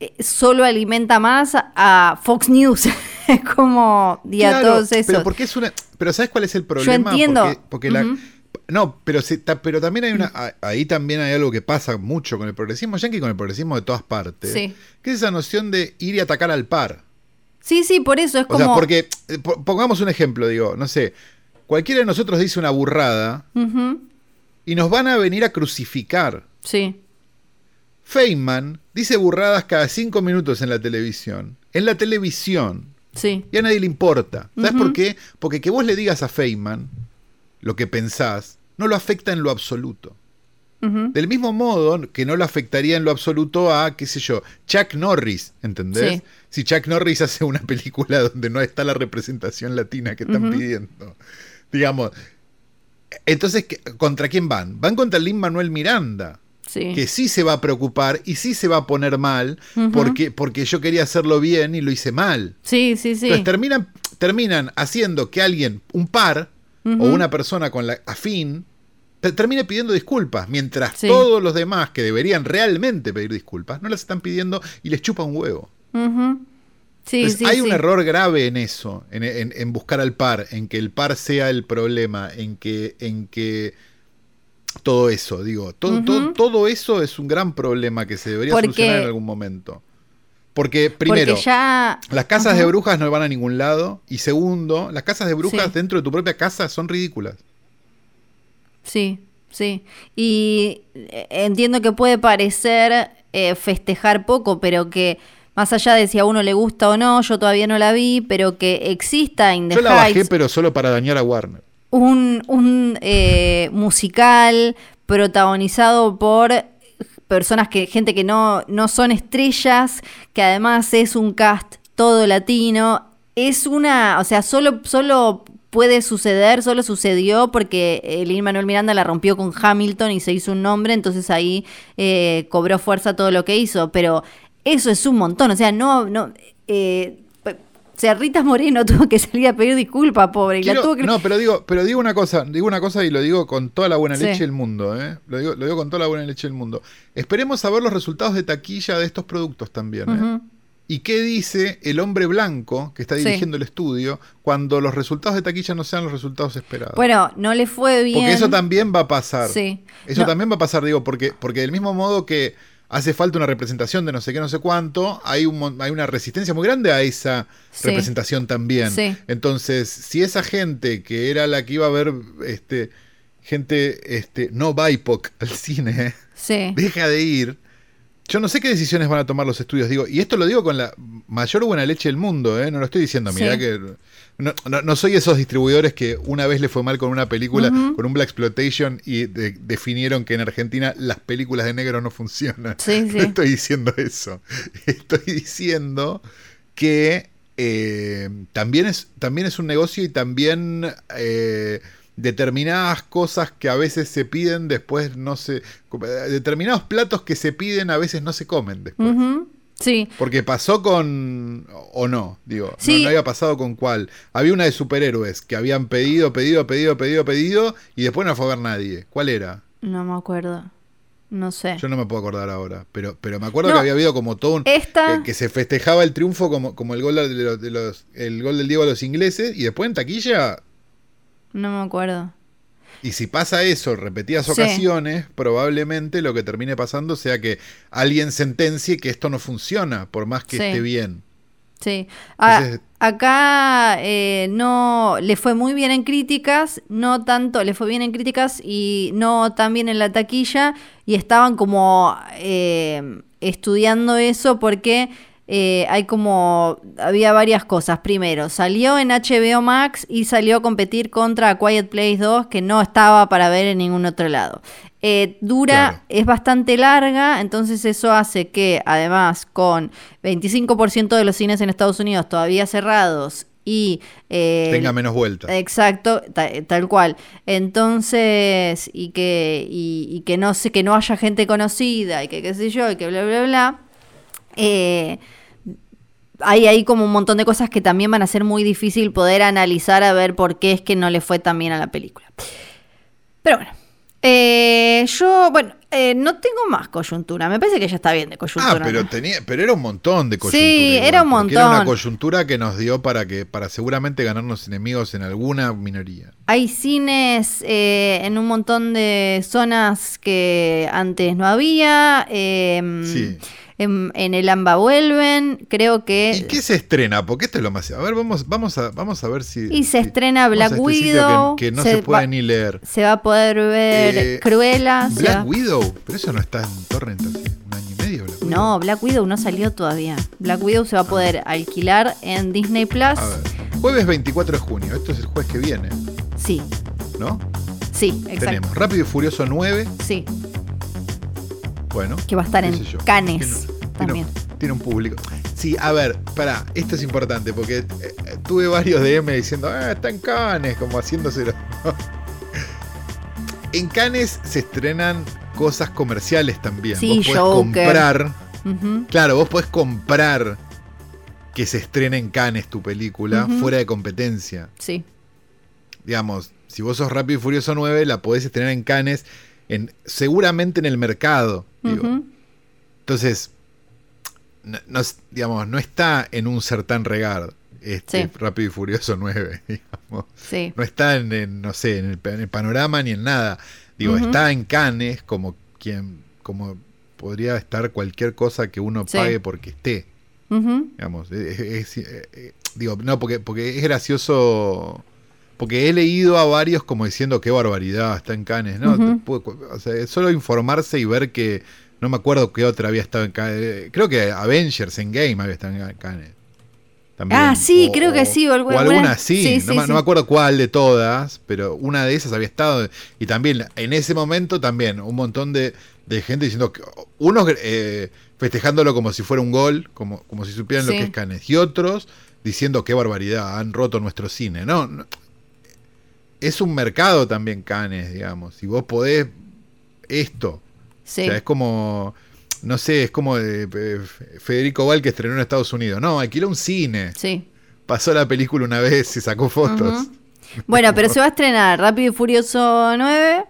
Speaker 2: eh, solo alimenta más a Fox News. Como día todos eso
Speaker 1: pero porque es una pero sabes cuál es el problema
Speaker 2: yo entiendo.
Speaker 1: Porque, la no, pero, pero también hay una. Mm. Ahí también hay algo que pasa mucho con el progresismo yankee, con el progresismo de todas partes. Sí. Que es esa noción de ir y atacar al par.
Speaker 2: Sí, sí, por eso es como. O sea,
Speaker 1: porque. Eh, pongamos un ejemplo, digo, no sé. Cualquiera de nosotros dice una burrada. Y nos van a venir a crucificar.
Speaker 2: Sí.
Speaker 1: Feynman dice burradas cada cinco minutos en la televisión. En la televisión.
Speaker 2: Sí.
Speaker 1: Y a nadie le importa. ¿Sabes por qué? Porque que vos le digas a Feynman lo que pensás, no lo afecta en lo absoluto. Del mismo modo que no lo afectaría en lo absoluto a, qué sé yo, Chuck Norris, ¿entendés? Si Chuck Norris hace una película donde no está la representación latina que están pidiendo. Digamos, Entonces, ¿contra quién van? Van contra Lin Manuel Miranda. Que sí se va a preocupar y sí se va a poner mal porque, porque yo quería hacerlo bien y lo hice mal.
Speaker 2: Sí, sí, sí.
Speaker 1: Entonces terminan, terminan haciendo que alguien, un par o una persona con la afín, termine pidiendo disculpas, mientras todos los demás que deberían realmente pedir disculpas no las están pidiendo y les chupa un huevo. sí, hay un error grave en eso, en, buscar al par, en que el par sea el problema, en que, en que todo eso, digo, todo, todo, eso es un gran problema que se debería solucionar en algún momento. Porque primero, las casas de brujas no van a ningún lado. Y segundo, las casas de brujas dentro de tu propia casa son ridículas.
Speaker 2: Sí, sí. Y eh, entiendo que puede parecer eh, festejar poco, pero que más allá de si a uno le gusta o no, yo todavía no la vi, pero que exista
Speaker 1: in Yo la bajé, pero solo para dañar a Warner.
Speaker 2: Un, un eh, musical protagonizado por personas que, gente que no, no son estrellas, que además es un cast todo latino. Es una, o sea, solo, solo puede suceder, solo sucedió porque el Manuel Miranda la rompió con Hamilton y se hizo un nombre, entonces ahí eh, cobró fuerza todo lo que hizo, pero eso es un montón, o sea, no, no, eh, sea, Rita Moreno tuvo que salir a pedir disculpas, pobre.
Speaker 1: No, pero digo, pero digo una cosa, digo una cosa y lo digo con toda la buena leche del mundo, ¿eh? Lo digo, lo digo con toda la buena leche del mundo. Esperemos a ver los resultados de taquilla de estos productos también, ¿eh? ¿Y qué dice el hombre blanco que está dirigiendo el estudio cuando los resultados de taquilla no sean los resultados esperados?
Speaker 2: Bueno, no le fue bien.
Speaker 1: Porque eso también va a pasar. Sí. Eso también va a pasar, digo, porque, porque del mismo modo que hace falta una representación de no sé qué, no sé cuánto, hay, un, hay una resistencia muy grande a esa representación también. Entonces, si esa gente que era la que iba a ver este, gente este, no BIPOC al cine, deja de ir. Yo no sé qué decisiones van a tomar los estudios, digo, y esto lo digo con la mayor buena leche del mundo, ¿eh? no lo estoy diciendo, mira que no, soy esos distribuidores que una vez le fue mal con una película, con un Black Exploitation y definieron que en Argentina las películas de negro no funcionan. no estoy diciendo eso. Estoy diciendo que eh, también, es, también es un negocio y también eh, determinadas cosas que a veces se piden, después no se... Determinados platos que se piden a veces no se comen después.
Speaker 2: Sí.
Speaker 1: Porque pasó con... o no, digo, no, había pasado con cuál. Había una de superhéroes que habían pedido, pedido, pedido, pedido, pedido y después no fue a ver nadie. ¿Cuál era?
Speaker 2: No me acuerdo. No sé.
Speaker 1: Yo no me puedo acordar ahora, pero, pero me acuerdo que había habido como todo un... Que, se festejaba el triunfo como, como el, gol de los, el gol del Diego a los ingleses y después en taquilla
Speaker 2: no me acuerdo.
Speaker 1: Y si pasa eso repetidas ocasiones, probablemente lo que termine pasando sea que alguien sentencie que esto no funciona, por más que esté bien.
Speaker 2: Sí. acá eh, no le fue muy bien en críticas, no tanto, le fue bien en críticas y no tan bien en la taquilla. Y estaban como eh, estudiando eso porque eh, hay como, había varias cosas. Primero, salió en HBO Max y salió a competir contra Quiet Place 2, que no estaba para ver en ningún otro lado. Eh, dura, es bastante larga, entonces eso hace que además con 25% de los cines en Estados Unidos todavía cerrados y
Speaker 1: eh, tenga menos vuelta.
Speaker 2: Exacto, tal cual. Entonces, y que, y, que no sé, que no haya gente conocida y que qué sé yo, y que bla bla bla. Eh, hay ahí como un montón de cosas que también van a ser muy difícil poder analizar a ver por qué es que no le fue tan bien a la película. Pero bueno. Eh, yo, bueno, eh, no tengo más coyuntura. Me parece que ya está bien de coyuntura.
Speaker 1: Ah, pero tenía, pero era un montón de coyuntura.
Speaker 2: Sí, era un montón. Era
Speaker 1: una coyuntura que nos dio para que, para seguramente ganarnos enemigos en alguna minoría.
Speaker 2: Hay cines eh, en un montón de zonas que antes no había. sí en, el AMBA vuelven, creo que...
Speaker 1: ¿Y qué se estrena? Porque esto es lo más... A ver, vamos, vamos, a, vamos a ver si...
Speaker 2: Y se estrena Black este Widow.
Speaker 1: Que, no se, puede ni leer.
Speaker 2: Se va a poder ver eh, Cruella.
Speaker 1: Black Widow, pero eso no está en Torrent hace un año y medio.
Speaker 2: no, Black Widow no salió todavía. Black Widow se va a poder alquilar en Disney Plus. A ver,
Speaker 1: jueves 24 de junio, esto es el jueves que viene.
Speaker 2: Sí.
Speaker 1: ¿No?
Speaker 2: Sí, exacto.
Speaker 1: Tenemos Rápido y Furioso 9.
Speaker 2: Sí.
Speaker 1: Bueno.
Speaker 2: Que va a estar en Canes
Speaker 1: también. Tiene, un público. Sí, a ver, para, esto es importante porque eh, tuve varios DM diciendo, ah, está en Canes, como haciéndose En Cannes se estrenan cosas comerciales también.
Speaker 2: Sí,
Speaker 1: vos podés comprar. Claro, vos podés comprar que se estrene en Cannes tu película fuera de competencia.
Speaker 2: Sí.
Speaker 1: Digamos, si vos sos Rápido y Furioso 9, la podés estrenar en Cannes, en, seguramente en el mercado. Entonces, no, digamos, no está en un tan regard este Rápido y Furioso 9, digamos. No está en, no sé, en el, panorama ni en nada. Digo, está en Cannes como quien, como podría estar cualquier cosa que uno pague porque esté. Digamos, eh, digo, no, porque, porque es gracioso. Porque he leído a varios como diciendo qué barbaridad, está en Cannes, ¿no? o sea, solo informarse y ver que no me acuerdo qué otra había estado en Cannes. Creo que Avengers en Game había estado en Cannes.
Speaker 2: Ah, sí, creo que sí.
Speaker 1: O, alguna sí, no, me acuerdo cuál de todas, pero una de esas había estado. Y también en ese momento también un montón de, gente diciendo, que, unos eh, festejándolo como si fuera un gol, como, como si supieran lo que es Canes, y otros diciendo qué barbaridad, han roto nuestro cine. No, es un mercado también Canes, digamos. Si vos podés esto. O sea, es como no sé, es como de, Federico Val que estrenó en Estados Unidos. No, alquiló un cine.
Speaker 2: Sí.
Speaker 1: Pasó la película una vez y sacó fotos.
Speaker 2: Bueno, pero se va a estrenar Rápido y Furioso 9.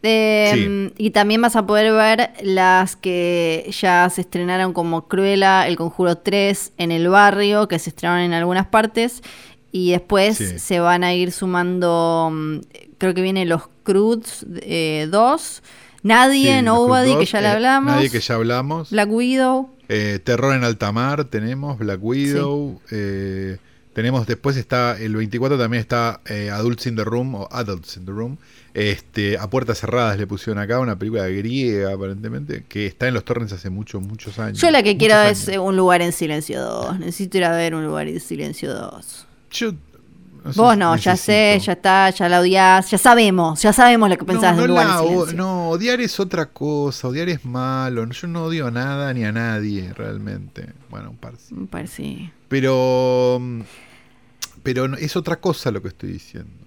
Speaker 2: Em, y también vas a poder ver las que ya se estrenaron como Cruella, El Conjuro 3 en el barrio, que se estrenaron en algunas partes. Y después se van a ir sumando, mm, creo que viene Los Cruz 2. Eh, Nadie, Nobody, que ya le eh, hablamos.
Speaker 1: nadie que ya hablamos.
Speaker 2: Black Widow.
Speaker 1: Eh, Terror en alta mar tenemos, Black Widow. Eh, tenemos, después está, el 24 también está Adults in the Room o Adults in the Room. Este, a puertas cerradas le pusieron acá una película griega aparentemente que está en los torrents hace muchos, muchos años.
Speaker 2: Yo la que quiero es Un lugar en silencio 2. Necesito ir a ver Un lugar en silencio 2.
Speaker 1: Yo
Speaker 2: Vos no, ya sé, ya está, ya la odias, ya sabemos, ya sabemos lo que pensás
Speaker 1: no,
Speaker 2: del lugar
Speaker 1: No, odiar es otra cosa, odiar es malo. Yo no odio a nada ni a nadie realmente. Bueno, un par sí.
Speaker 2: Un par sí.
Speaker 1: Pero, pero es otra cosa lo que estoy diciendo.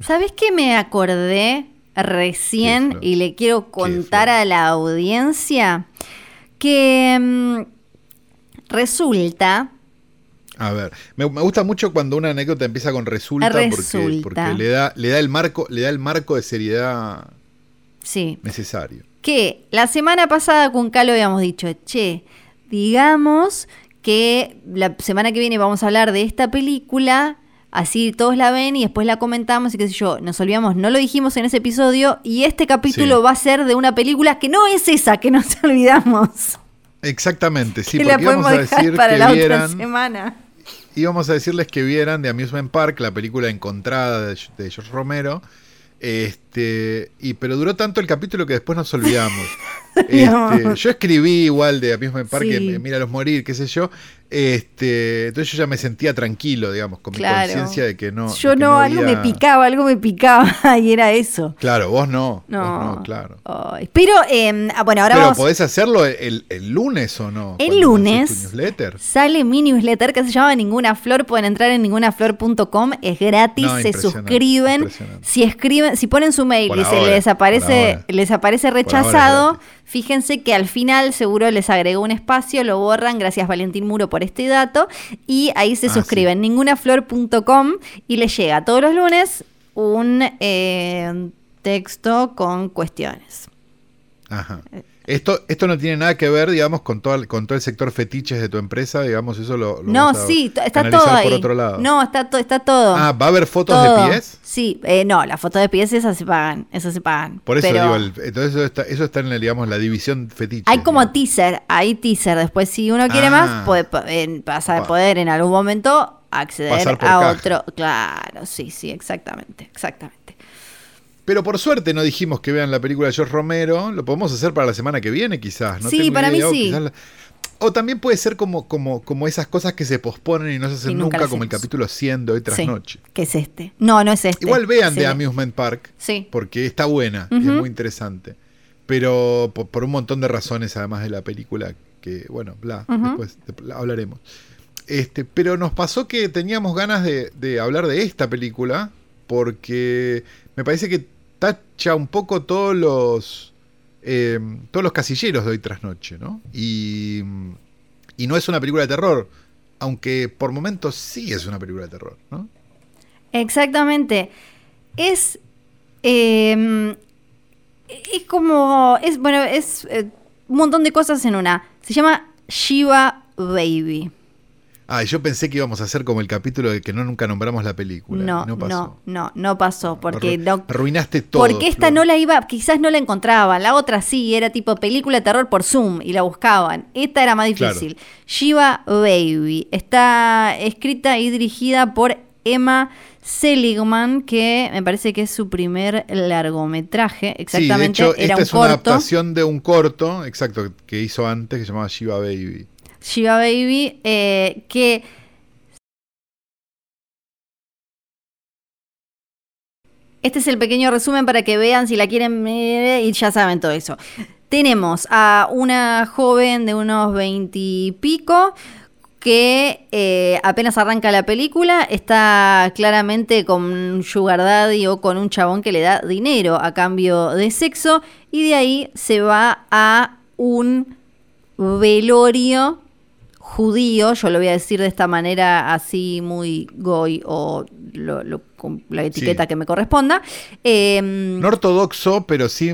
Speaker 2: ¿Sabés qué me acordé recién y le quiero contar a la audiencia? Que mm, resulta
Speaker 1: a ver, me, gusta mucho cuando una anécdota empieza con resulta, Porque, le da, le da el marco, le da el marco de seriedad
Speaker 2: sí.
Speaker 1: necesario.
Speaker 2: Que la semana pasada con Calo habíamos dicho, che, digamos que la semana que viene vamos a hablar de esta película, así todos la ven y después la comentamos y qué sé yo, nos olvidamos, no lo dijimos en ese episodio y este capítulo va a ser de una película que no es esa que nos olvidamos.
Speaker 1: Exactamente, sí, porque vamos a decir
Speaker 2: para
Speaker 1: que
Speaker 2: la otra semana
Speaker 1: íbamos a decirles que vieran de Amusement Park, la película encontrada de, de George Romero. Este, y pero duró tanto el capítulo que después nos olvidamos. Este, yo escribí igual de Amusement Park, sí. Míralos morir, qué sé yo, este, entonces yo ya me sentía tranquilo, digamos, con mi conciencia de que no.
Speaker 2: Yo no, algo me picaba, algo me picaba y era eso.
Speaker 1: Claro, vos no. No, claro.
Speaker 2: pero, em, ah, bueno, ahora
Speaker 1: pero podés hacerlo el, lunes o no.
Speaker 2: El lunes sale mi newsletter que se llama Ninguna Flor. Pueden entrar en ningunaflor.com, es gratis, se suscriben. Si escriben, si ponen su mail y se les aparece, les aparece rechazado Fíjense que al final seguro les agregó un espacio, lo borran, gracias Valentín Muro por este dato, y ahí se ah, suscriben, ningunaflor.com y les llega todos los lunes un eh, texto con cuestiones.
Speaker 1: Ajá. Esto, esto no tiene nada que ver, digamos, con todo, el, con todo el sector fetiches de tu empresa, digamos, eso lo,
Speaker 2: No, sí, está todo ahí.
Speaker 1: por otro lado.
Speaker 2: No, está, está todo.
Speaker 1: Ah, ¿va a haber fotos de pies?
Speaker 2: Sí, eh, no, las fotos de pies esas se pagan, esas se pagan.
Speaker 1: Por eso digo, entonces eso está, eso está en, la, digamos, la división fetiche.
Speaker 2: Hay como teaser, hay teaser. Después, si uno quiere más, ah. puede, vas a poder en algún momento acceder a otro. Claro, sí, sí, exactamente, exactamente.
Speaker 1: Pero por suerte no dijimos que vean la película de George Romero. Lo podemos hacer para la semana que viene, quizás.
Speaker 2: sí, para mí sí.
Speaker 1: O también puede ser como, como, como esas cosas que se posponen y no se hacen nunca, como el capítulo 100 de hoy tras noche.
Speaker 2: Que es este. No, no es este.
Speaker 1: Igual vean de Amusement Park. Sí. Porque está buena es muy interesante. Pero por, un montón de razones, además de la película, que, bueno, bla, después hablaremos. Este, pero nos pasó que teníamos ganas de, de hablar de esta película porque me parece que tacha un poco todos los eh, todos los casilleros de hoy tras noche, ¿no? Y, y no es una película de terror, aunque por momentos sí es una película de terror, ¿no?
Speaker 2: Exactamente. Es. Em, es como. Es, bueno, es eh, un montón de cosas en una. Se llama Shiva Baby.
Speaker 1: Ah, yo pensé que íbamos a hacer como el capítulo de que no nunca nombramos la película.
Speaker 2: No, no, pasó. no, no, pasó. Porque
Speaker 1: no, arruinaste todo.
Speaker 2: Porque esta no la iba, quizás no la encontraban. La otra sí, era tipo película de terror por Zoom y la buscaban. Esta era más difícil. Shiva Baby. Está escrita y dirigida por Emma Seligman, que me parece que es su primer largometraje. Exactamente,
Speaker 1: sí, de hecho, esta es una adaptación de un corto, exacto, que hizo antes, que se llamaba Shiva Baby.
Speaker 2: Shiva Baby, eh, que Este es el pequeño resumen para que vean si la quieren y ya saben todo eso. Tenemos a una joven de unos veintipico que eh, apenas arranca la película está claramente con un sugar daddy o con un chabón que le da dinero a cambio de sexo y de ahí se va a un velorio judío, yo lo voy a decir de esta manera así muy goy o la etiqueta que me corresponda.
Speaker 1: Em, no ortodoxo, pero sí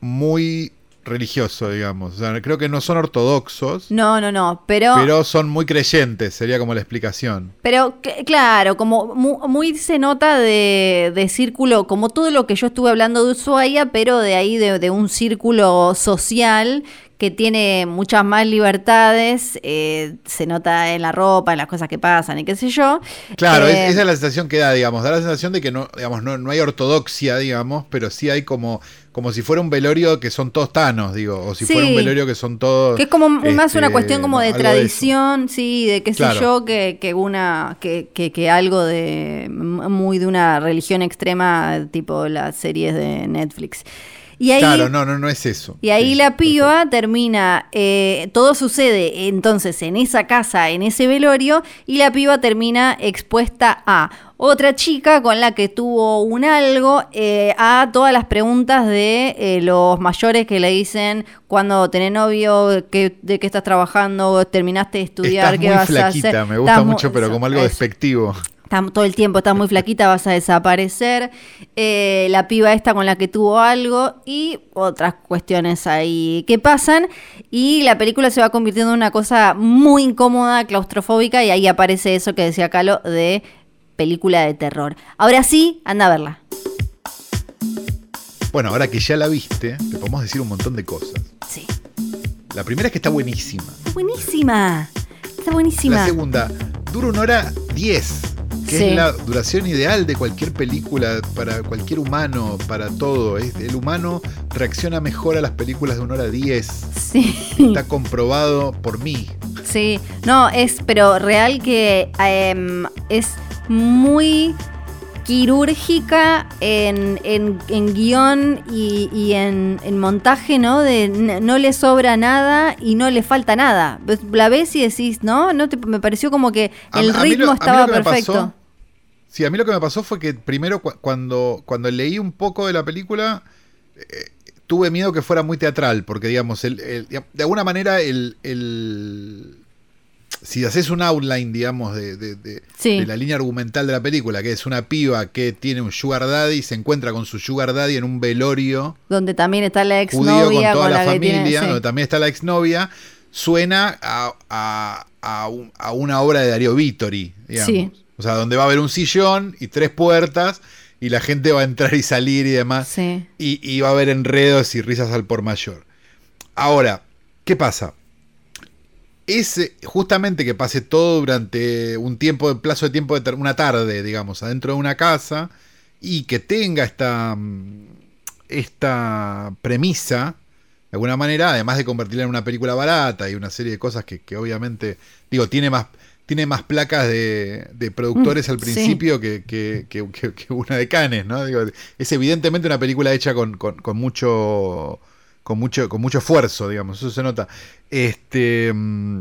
Speaker 1: muy religioso, digamos. O sea, creo que no son ortodoxos.
Speaker 2: No, no, no, pero...
Speaker 1: Pero son muy creyentes, sería como la explicación.
Speaker 2: Pero claro, como muy, se nota de, círculo, como todo lo que yo estuve hablando de Ushuaia, pero de ahí de un círculo social que tiene muchas más libertades, eh, se nota en la ropa, en las cosas que pasan y qué sé yo.
Speaker 1: Claro, eh, esa es la sensación que da, digamos, da la sensación de que no, digamos, no, no hay ortodoxia, digamos, pero sí hay como, como si fuera un velorio que son todos tanos, digo, o si fuera un velorio que son todos...
Speaker 2: Que es como más una este, cuestión como de tradición, sí, de qué sé yo, que, que una, que, que, que algo de muy de una religión extrema, tipo las series de Netflix
Speaker 1: claro, no, no, no es eso.
Speaker 2: Y ahí la piba termina, eh, todo sucede entonces en esa casa, en ese velorio, y la piba termina expuesta a otra chica con la que tuvo un algo, eh, a todas las preguntas de eh, los mayores que le dicen cuando tenés novio, de qué estás trabajando, terminaste de estudiar, qué vas a hacer.
Speaker 1: Me gusta mucho, pero como algo despectivo
Speaker 2: todo el tiempo está muy flaquita, vas a desaparecer. Eh, la piba esta con la que tuvo algo y otras cuestiones ahí que pasan. Y la película se va convirtiendo en una cosa muy incómoda, claustrofóbica, y ahí aparece eso que decía Calo de película de terror. Ahora sí, anda a verla.
Speaker 1: Bueno, ahora que ya la viste, te podemos decir un montón de cosas.
Speaker 2: Sí.
Speaker 1: La primera es que está buenísima.
Speaker 2: Buenísima. Está buenísima.
Speaker 1: La segunda, dura una hora diez que es la duración ideal de cualquier película, para cualquier humano, para todo. el humano reacciona mejor a las películas de una hora diez.
Speaker 2: Sí.
Speaker 1: Está comprobado por mí.
Speaker 2: Sí, no, es, pero real que em, es muy quirúrgica en, en, guion y, en, montaje, ¿no? De no le sobra nada y no le falta nada. La ves y decís, ¿no? no me pareció como que el ritmo estaba perfecto.
Speaker 1: sí, a mí lo que me pasó fue que primero cuando, cuando leí un poco de la película... Eh, tuve miedo que fuera muy teatral, porque digamos, de alguna manera el, si haces un outline, digamos, de, la línea argumental de la película, que es una piba que tiene un sugar daddy, se encuentra con su sugar daddy en un velorio.
Speaker 2: Donde también está la exnovia.
Speaker 1: Con toda la, familia, donde también está la exnovia, suena a, una obra de Darío Vittori, digamos. O sea, donde va a haber un sillón y tres puertas y la gente va a entrar y salir y demás. Y, y va a haber enredos y risas al por mayor. Ahora, ¿qué pasa? Ese, justamente que pase todo durante un tiempo, de plazo de tiempo de una tarde, digamos, adentro de una casa, y que tenga esta, mm, esta premisa, de alguna manera, además de convertirla en una película barata y una serie de cosas que, obviamente, digo, tiene más, tiene más placas de, productores mm, al principio que, que, una de Canes, ¿no? Digo, es evidentemente una película hecha con, con mucho con mucho, con mucho esfuerzo, digamos, eso se nota. Este, mm,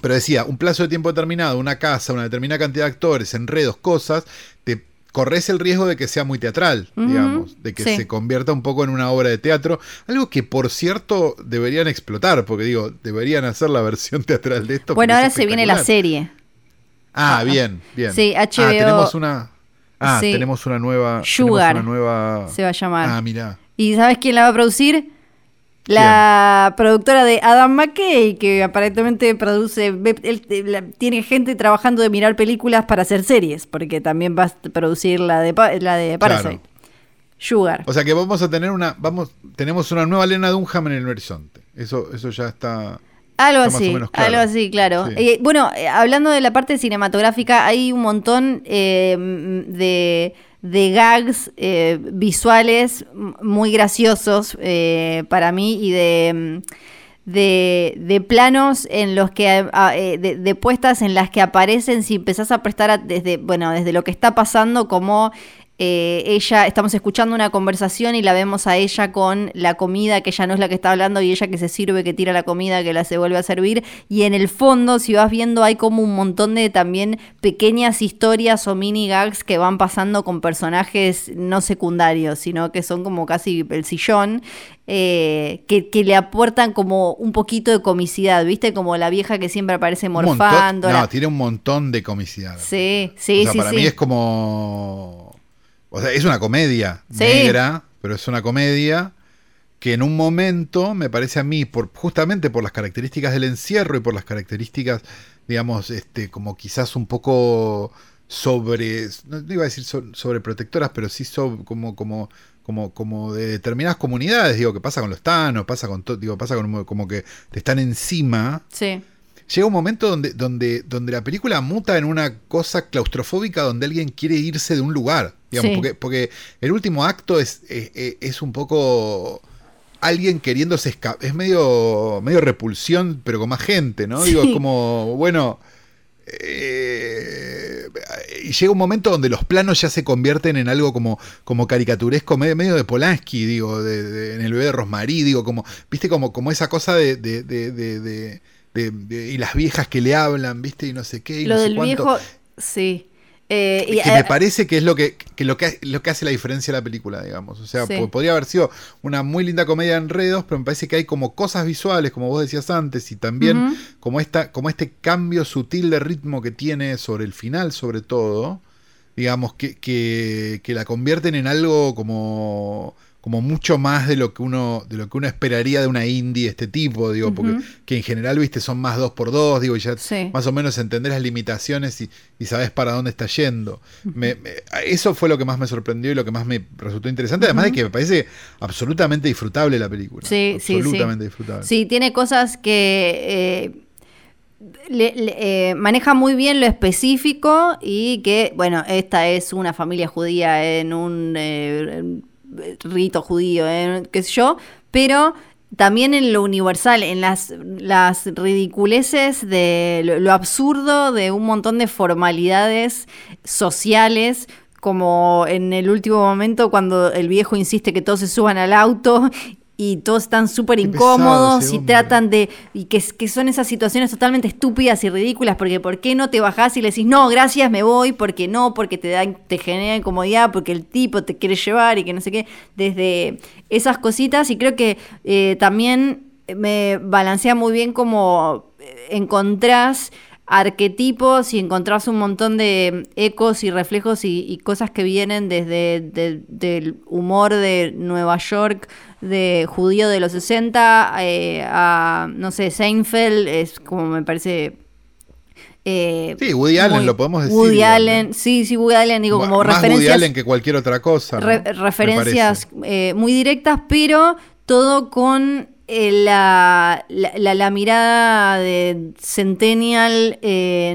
Speaker 1: pero decía, un plazo de tiempo determinado, una casa, una determinada cantidad de actores, enredos, cosas, te, corres el riesgo de que sea muy teatral, digamos, de que se convierta un poco en una obra de teatro, algo que por cierto deberían explotar, porque digo, deberían hacer la versión teatral de esto.
Speaker 2: Bueno, ahora se viene la serie.
Speaker 1: Ah, ah, bien, bien.
Speaker 2: Sí, HBO.
Speaker 1: Ah, tenemos una. Ah, tenemos una nueva.
Speaker 2: Sugar.
Speaker 1: Una nueva...
Speaker 2: Se va a llamar.
Speaker 1: Ah, mira.
Speaker 2: ¿Y sabes quién la va a producir? La productora de Adam McKay, que aparentemente produce, tiene gente trabajando de mirar películas para hacer series, porque también va a producir la de, la de Parasite. Sugar.
Speaker 1: O sea que vamos a tener una, vamos, tenemos una nueva Lena Dunham en el horizonte. Eso, eso ya está.
Speaker 2: Algo así, algo así, claro. Eh, bueno, eh, hablando de la parte cinematográfica, hay un montón eh, de de gags visuales muy graciosos para mí y de, de, planos en los que de, puestas en las que aparecen si empezás a prestar desde bueno desde lo que está pasando como eh, ella, estamos escuchando una conversación y la vemos a ella con la comida, que ella no es la que está hablando, y ella que se sirve, que tira la comida, que la se vuelve a servir. Y en el fondo, si vas viendo, hay como un montón de también pequeñas historias o mini gags que van pasando con personajes no secundarios, sino que son como casi el sillón. Eh, que, le aportan como un poquito de comicidad, ¿viste? Como la vieja que siempre aparece morfando.
Speaker 1: No, tiene un montón de comicidad.
Speaker 2: Sí, sí,
Speaker 1: o
Speaker 2: sea,
Speaker 1: Para mí es como o sea, es una comedia negra, pero es una comedia que en un momento, me parece a mí, por, justamente por las características del encierro y por las características, digamos, este, como quizás un poco sobre, no iba a decir sobreprotectoras, pero sí como, como, como, como de determinadas comunidades, digo, que pasa con los tanos, pasa con todo, digo, pasa con como que te están encima.
Speaker 2: Sí
Speaker 1: llega un momento donde, donde, donde la película muta en una cosa claustrofóbica donde alguien quiere irse de un lugar. Digamos, porque, porque el último acto es, es, un poco alguien queriéndose escapar. Es medio, medio repulsión, pero con más gente, ¿no? Digo, es como, bueno. Eh, y llega un momento donde los planos ya se convierten en algo como, como caricaturesco, medio, medio de Polanski, digo, de, en el bebé de Rosmarie, digo, como, viste, como, como esa cosa de, de y las viejas que le hablan, ¿viste? Y no sé qué. Y
Speaker 2: lo
Speaker 1: no
Speaker 2: del viejo, sí.
Speaker 1: Eh, y, que me parece que es lo que, lo que, lo que hace la diferencia de la película, digamos. O sea, podría haber sido una muy linda comedia de enredos, pero me parece que hay como cosas visuales, como vos decías antes, y también como, esta, como este cambio sutil de ritmo que tiene sobre el final, sobre todo, digamos, que, que, que la convierten en algo como como mucho más de lo que uno de lo que uno esperaría de una indie de este tipo, digo, porque que en general, viste, son más dos por dos, digo, ya más o menos entender las limitaciones y, y sabes para dónde está yendo. eso fue lo que más me sorprendió y lo que más me resultó interesante, además de que me parece absolutamente disfrutable la película.
Speaker 2: Sí,
Speaker 1: absolutamente
Speaker 2: sí,
Speaker 1: disfrutable.
Speaker 2: Sí, tiene cosas que eh, eh, maneja muy bien lo específico y que, bueno, esta es una familia judía en un eh, rito judío, eh, qué sé yo, pero también en lo universal, en las, las ridiculeces de lo, absurdo de un montón de formalidades sociales, como en el último momento cuando el viejo insiste que todos se suban al auto y todos están súper incómodos y tratan de. y que, que, son esas situaciones totalmente estúpidas y ridículas, porque ¿por qué no te bajás y le decís, no, gracias, me voy, porque no, porque te, da, te genera incomodidad, porque el tipo te quiere llevar y que no sé qué, desde esas cositas, y creo que eh, también me balancea muy bien como eh, encontrás arquetipos y encontrás un montón de ecos y reflejos y, cosas que vienen desde del humor de Nueva York de judío de los 60 eh, a, no sé, Seinfeld, es como me parece...
Speaker 1: Eh, sí, Woody Allen, lo podemos decir.
Speaker 2: Woody Allen, sí, sí, Woody Allen, digo, como más referencias...
Speaker 1: Woody Allen que cualquier otra cosa.
Speaker 2: referencias eh, muy directas, pero todo con la, la, la, mirada de Centennial,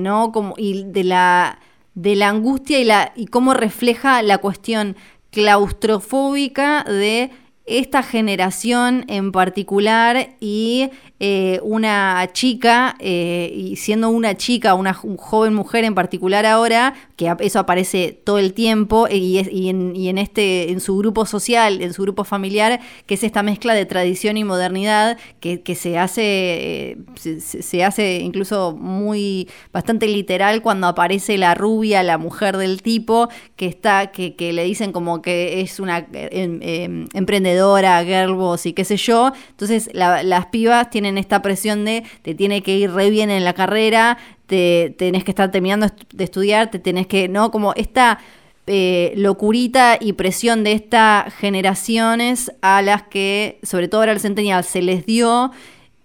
Speaker 2: ¿no? Como, y de la, de la angustia y, la, y cómo refleja la cuestión claustrofóbica de esta generación en particular y eh, una chica, eh, y siendo una chica, una joven mujer en particular ahora, que eso aparece todo el tiempo, y, en, este, en su grupo social, en su grupo familiar, que es esta mezcla de tradición y modernidad, que, se hace, se, hace incluso muy, bastante literal cuando aparece la rubia, la mujer del tipo, que está, que, que le dicen como que es una em, em, emprendedora, girlboss y qué sé yo. Entonces las pibas tienen esta presión de te tiene que ir re bien en la carrera, te tenés que estar terminando de estudiar, te tenés que, ¿no? Como esta eh, locurita y presión de estas generaciones a las que, sobre todo ahora el Centennial, se les dio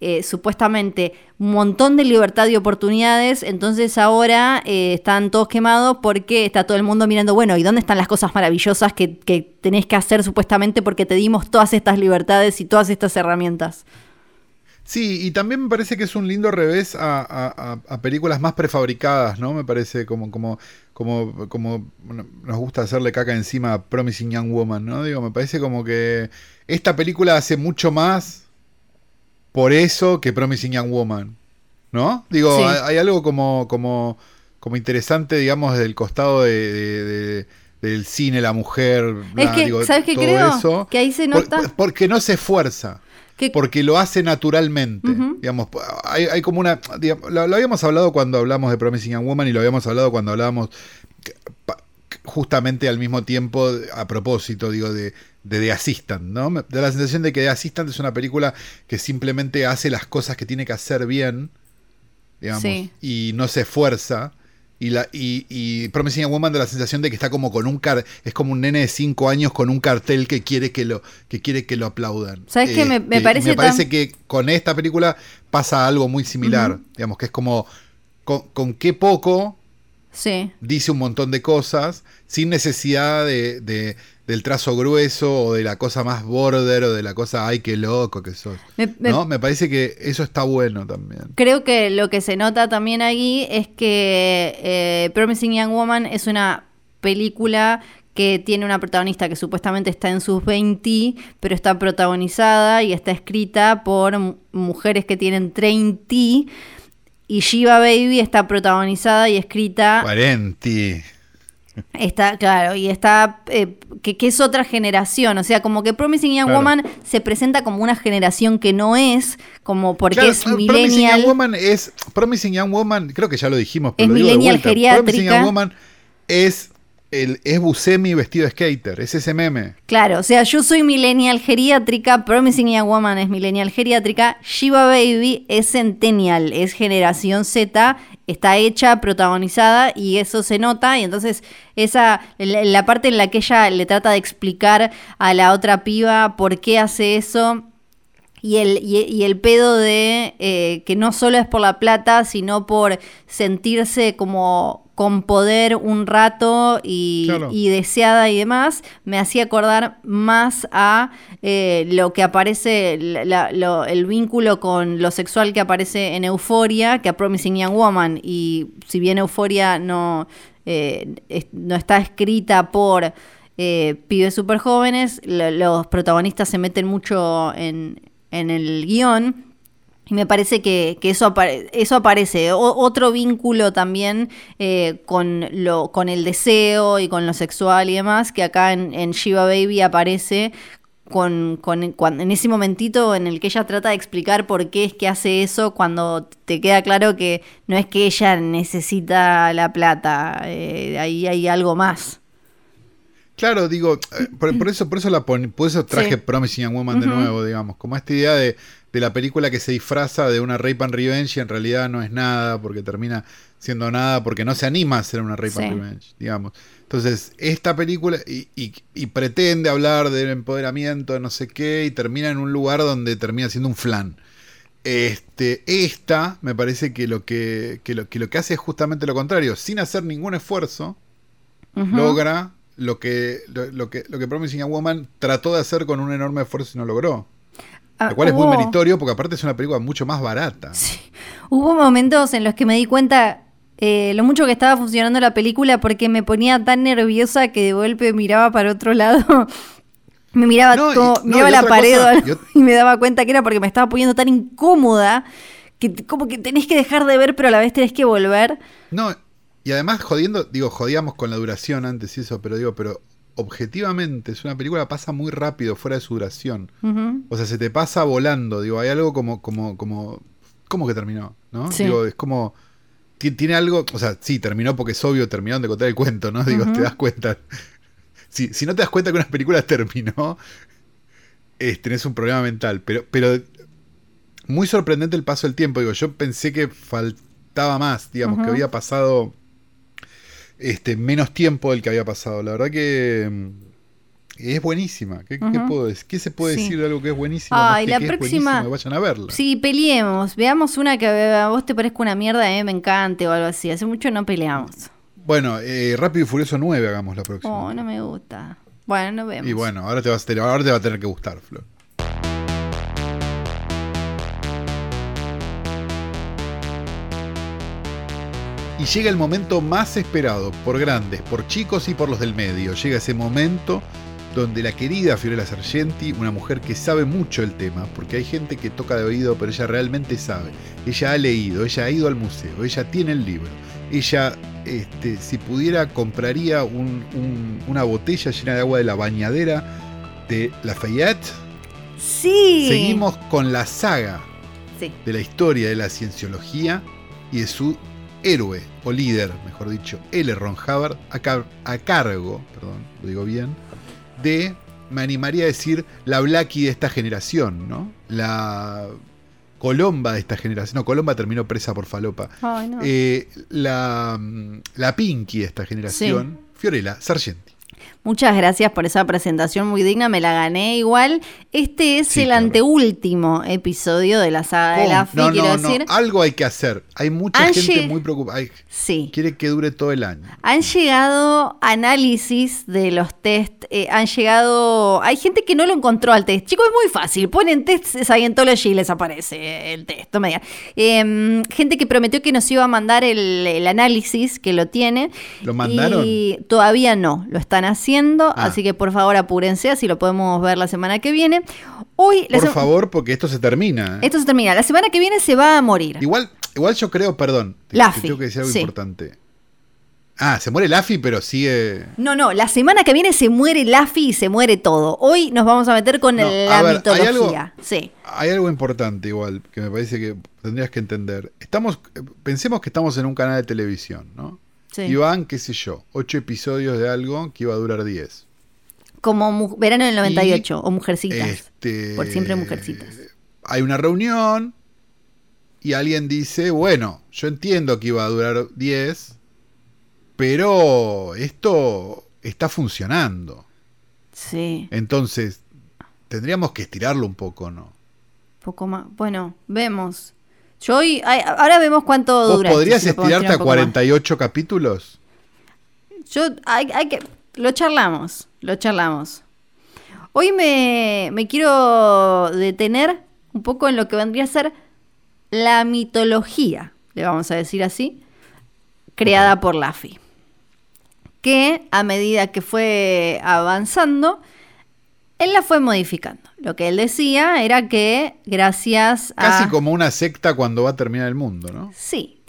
Speaker 2: eh, supuestamente un montón de libertad y oportunidades, entonces ahora eh, están todos quemados porque está todo el mundo mirando, bueno, ¿y dónde están las cosas maravillosas que, tenés que hacer supuestamente porque te dimos todas estas libertades y todas estas herramientas?
Speaker 1: Sí, y también me parece que es un lindo revés a, películas más prefabricadas, ¿no? Me parece como, como, como, como nos gusta hacerle caca encima a Promising Young Woman, ¿no? Digo, me parece como que esta película hace mucho más por eso que Promising Young Woman. ¿No? Digo, hay, algo como, como, como interesante, digamos, del costado de, del cine, la mujer.
Speaker 2: Es que, ¿sabes qué creo? que ahí se nota.
Speaker 1: porque no se esfuerza. Porque lo hace naturalmente. Digamos, hay, como una. lo, habíamos hablado cuando hablamos de Promising Young Woman y lo habíamos hablado cuando hablábamos justamente al mismo tiempo, a propósito, digo, de, de The Assistant, ¿no? Me da la sensación de que The Assistant es una película que simplemente hace las cosas que tiene que hacer bien, digamos, y no se esfuerza. Y, la, y, y Promising Woman da la sensación de que está como con un car es como un nene de 5 años con un cartel que quiere que lo, que quiere que lo aplaudan.
Speaker 2: ¿Sabes qué? Me,
Speaker 1: este,
Speaker 2: parece,
Speaker 1: me parece que con esta película pasa algo muy similar. Digamos que es como con, qué poco dice un montón de cosas sin necesidad de, del trazo grueso o de la cosa más border o de la cosa, ay, qué loco que sos. Me, ¿No? Me parece que eso está bueno también.
Speaker 2: Creo que lo que se nota también ahí es que eh, Promising Young Woman es una película que tiene una protagonista que supuestamente está en sus 20, pero está protagonizada y está escrita por mujeres que tienen 30. Y Shiva Baby está protagonizada y escrita...
Speaker 1: 40.
Speaker 2: Está, claro, y está, eh, que, es otra generación, o sea, como que Promising Young Woman se presenta como una generación que no es, como porque es millennial. Promising
Speaker 1: Young Woman es, Promising Young Woman, creo que ya lo dijimos,
Speaker 2: pero es millennial geriátrica. Promising Young Woman
Speaker 1: es el, es Buscemi vestido de skater, es ese meme.
Speaker 2: Claro, o sea, yo soy millennial geriátrica, Promising Young Woman es millennial geriátrica, Shiva Baby es centennial, es generación Z, está hecha, protagonizada y eso se nota y entonces esa, la, parte en la que ella le trata de explicar a la otra piba por qué hace eso, y el, y, el pedo de eh, que no solo es por la plata, sino por sentirse como con poder un rato y, deseada y demás, me hacía acordar más a eh, lo que aparece, el vínculo con lo sexual que aparece en Euforia que a Promising Young Woman. Y si bien Euforia no, eh, no está escrita por eh, pibes súper jóvenes, los protagonistas se meten mucho en, en el guion y me parece que, eso, eso aparece. otro vínculo también eh, con, lo, con el deseo y con lo sexual y demás, que acá en, en Shiva Baby aparece con, con, en ese momentito en el que ella trata de explicar por qué es que hace eso, cuando te queda claro que no es que ella necesita la plata, eh, ahí hay algo más.
Speaker 1: Claro, digo, eh, por, eso, por eso la por eso traje Promising Young Woman de nuevo, digamos, como esta idea de de la película que se disfraza de una Rape and Revenge y en realidad no es nada porque termina siendo nada porque no se anima a ser una Rape and Revenge, digamos. Entonces, esta película y, pretende hablar del empoderamiento, de no sé qué, y termina en un lugar donde termina siendo un flan. Este, esta me parece que lo que, lo, que lo que hace es justamente lo contrario, sin hacer ningún esfuerzo, logra lo que, lo, que, lo que Promising a Woman trató de hacer con un enorme esfuerzo y no logró. Ah, Lo cual es muy meritorio porque aparte es una película mucho más barata.
Speaker 2: Sí. Hubo momentos en los que me di cuenta eh, lo mucho que estaba funcionando la película porque me ponía tan nerviosa que de golpe miraba para otro lado. Me miraba todo, miraba la pared y me daba cuenta que era porque me estaba poniendo tan incómoda que como que tenés que dejar de ver, pero a la vez tenés que volver.
Speaker 1: No, y además jodiendo, digo, jodíamos con la duración antes y eso, pero digo, pero objetivamente es una película pasa muy rápido fuera de su duración. O sea, se te pasa volando, digo, hay algo como, como, como, ¿cómo que terminó? ¿No? Digo, es como, tiene algo, o sea, sí, terminó porque es obvio, terminaron de contar el cuento, ¿no? Digo, te das cuenta. Si, si no te das cuenta que una película terminó, tenés un problema mental. Pero, pero muy sorprendente el paso del tiempo. Digo, yo pensé que faltaba más, digamos, que había pasado este, menos tiempo del que había pasado. La verdad que mm, es buenísima. ¿Qué, se puede decir de algo que es buenísimo?
Speaker 2: Ay, la próxima.
Speaker 1: vayan a verla.
Speaker 2: Sí, peleemos. Veamos una que a vos te parezca una mierda, a me encante o algo así. Hace mucho no peleamos.
Speaker 1: Bueno, eh, Rápido y Furioso 9 hagamos la próxima.
Speaker 2: Oh, no me gusta. Bueno, nos vemos.
Speaker 1: Y bueno, ahora te, vas a ahora te va a tener que gustar, Flor. Y llega el momento más esperado por grandes, por chicos y por los del medio. Llega ese momento donde la querida Fiorella Sargenti, una mujer que sabe mucho el tema, porque hay gente que toca de oído, pero ella realmente sabe. Ella ha leído, ella ha ido al museo, ella tiene el libro. Ella, este, si pudiera, compraría una botella llena de agua de la bañadera de Lafayette.
Speaker 2: Sí.
Speaker 1: Seguimos con la saga de la historia de la cienciología y de su héroe, o líder, mejor dicho, L. Ron Hubbard, a, cargo, perdón, lo digo bien, de, me animaría a decir, la Blackie de esta generación, ¿no? La Colomba de esta generación. No, Colomba terminó presa por falopa. Eh, la, la Pinky de esta generación, Fiorella Sargenti.
Speaker 2: Muchas gracias por esa presentación muy digna, me la gané igual. Este es el anteúltimo episodio de la saga de la FI, quiero decir.
Speaker 1: Algo hay que hacer. Hay mucha gente muy preocupada.
Speaker 2: Sí.
Speaker 1: Quiere que dure todo el año.
Speaker 2: Han llegado análisis de los test. Eh, han llegado. Hay gente que no lo encontró al test. Chicos, es muy fácil. Ponen test Scientology y les aparece el test. No me em, gente que prometió que nos iba a mandar el, análisis, que lo tiene.
Speaker 1: ¿Lo mandaron?
Speaker 2: Y todavía no. Lo están haciendo Ah. así que por favor apúrense, así lo podemos ver la semana que viene. Hoy,
Speaker 1: por favor, porque esto se termina.
Speaker 2: ¿eh? Esto se termina. La semana que viene se va a morir.
Speaker 1: Igual, igual yo creo, perdón,
Speaker 2: Laffy,
Speaker 1: tengo que decir algo importante. Ah, se muere Laffy, pero sigue.
Speaker 2: No, no, la semana que viene se muere Laffy y se muere todo. Hoy nos vamos a meter con la mitología. Hay algo, sí.
Speaker 1: hay algo importante igual que me parece que tendrías que entender. Estamos, pensemos que estamos en un canal de televisión, ¿no? Y van, qué sé yo, ocho episodios de algo que iba a durar diez.
Speaker 2: Como Verano del 98 o Mujercitas. Este, por siempre Mujercitas.
Speaker 1: Hay una reunión y alguien dice, bueno, yo entiendo que iba a durar 10, pero esto está funcionando.
Speaker 2: Sí.
Speaker 1: Entonces, tendríamos que estirarlo un poco, ¿no?
Speaker 2: Poco más. Bueno, vemos. Yo hoy, ahora vemos cuánto dura.
Speaker 1: ¿Podrías estirarte a 48 capítulos?
Speaker 2: Yo, hay, que, lo charlamos, lo charlamos. Hoy me, me quiero detener un poco en lo que vendría a ser la mitología, le vamos a decir así, creada por Laffy. Que a medida que fue avanzando, él la fue modificando. Lo que él decía era que gracias
Speaker 1: a... Casi como una secta cuando va a terminar el mundo, ¿no?
Speaker 2: Sí.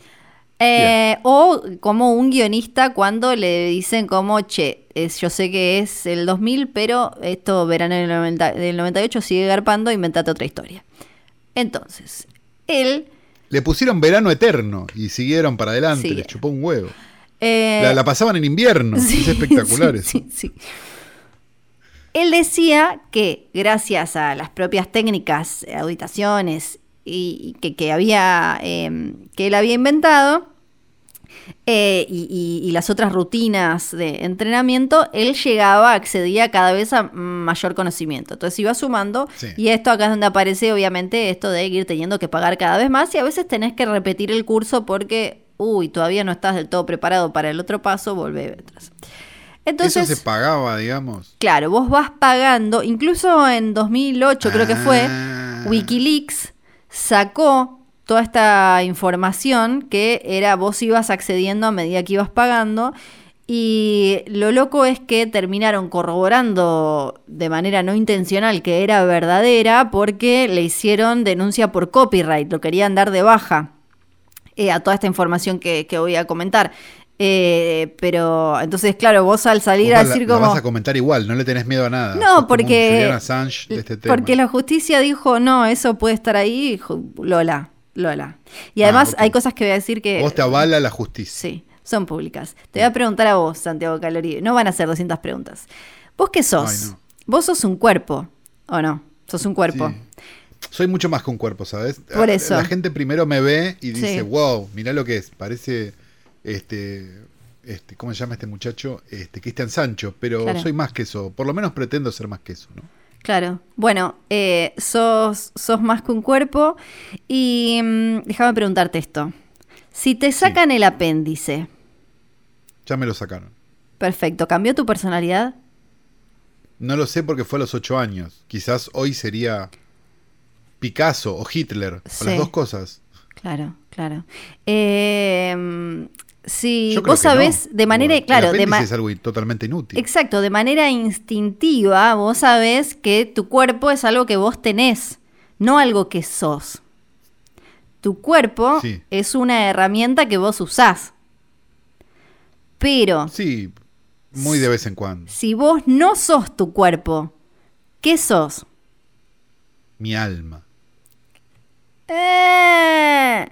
Speaker 2: Eh, o como un guionista cuando le dicen como, che, yo sé que es el 2000, pero esto verano del, 98 sigue garpando, inventate otra historia. Entonces, él...
Speaker 1: Le pusieron verano eterno y siguieron para adelante, le chupó un huevo. Eh, la, pasaban en invierno, es espectacular
Speaker 2: sí, sí. Él decía que gracias a las propias técnicas, auditaciones y que, había, em, que él había inventado, eh, y, las otras rutinas de entrenamiento, él llegaba, accedía cada vez a mayor conocimiento. Entonces iba sumando y esto acá es donde aparece obviamente esto de ir teniendo que pagar cada vez más y a veces tenés que repetir el curso porque, uy, todavía no estás del todo preparado para el otro paso, volvé atrás. Entonces,
Speaker 1: Eso se pagaba, digamos.
Speaker 2: Claro, vos vas pagando, incluso en 2008 creo que fue, ah. Wikileaks sacó toda esta información que era vos ibas accediendo a medida que ibas pagando Y lo loco es que terminaron corroborando de manera no intencional que era verdadera porque le hicieron denuncia por copyright, lo querían dar de baja eh, a toda esta información que, voy a comentar. Eh, pero entonces, claro, vos al salir a decir como.
Speaker 1: vas a comentar igual, no le tenés miedo a nada.
Speaker 2: No, porque. Este porque la justicia dijo, no, eso puede estar ahí, Lola, Lola. Y ah, además hay cosas que voy a decir que.
Speaker 1: Vos te avala la justicia.
Speaker 2: Sí son públicas. Te voy a preguntar a vos, Santiago Calori. No van a ser 200 preguntas. ¿Vos qué sos? ¿Vos sos un cuerpo o no? ¿Sos un cuerpo?
Speaker 1: Soy mucho más que un cuerpo, ¿sabes?
Speaker 2: Por eso.
Speaker 1: La gente primero me ve y dice, wow, mirá lo que es. Parece, este, este, ¿cómo se llama este muchacho? Este, Cristian Sancho. Pero soy más que eso. Por lo menos pretendo ser más que eso, ¿no?
Speaker 2: Claro. Bueno, eh, sos, sos más que un cuerpo. Y mm, déjame preguntarte esto. Si te sacan el apéndice.
Speaker 1: Ya me lo sacaron.
Speaker 2: Perfecto. ¿Cambió tu personalidad?
Speaker 1: No lo sé porque fue a los ocho años. Quizás hoy sería Picasso o Hitler. O las dos cosas.
Speaker 2: Claro, claro. Eh, sí, vos sabés de manera, claro,
Speaker 1: de es algo totalmente inútil.
Speaker 2: Exacto, de manera instintiva, vos sabés que tu cuerpo es algo que vos tenés, no algo que sos. Tu cuerpo es una herramienta que vos usás. Pero.
Speaker 1: Sí, muy de vez en cuando.
Speaker 2: Si vos no sos tu cuerpo, ¿qué sos?
Speaker 1: Mi alma.
Speaker 2: Eh,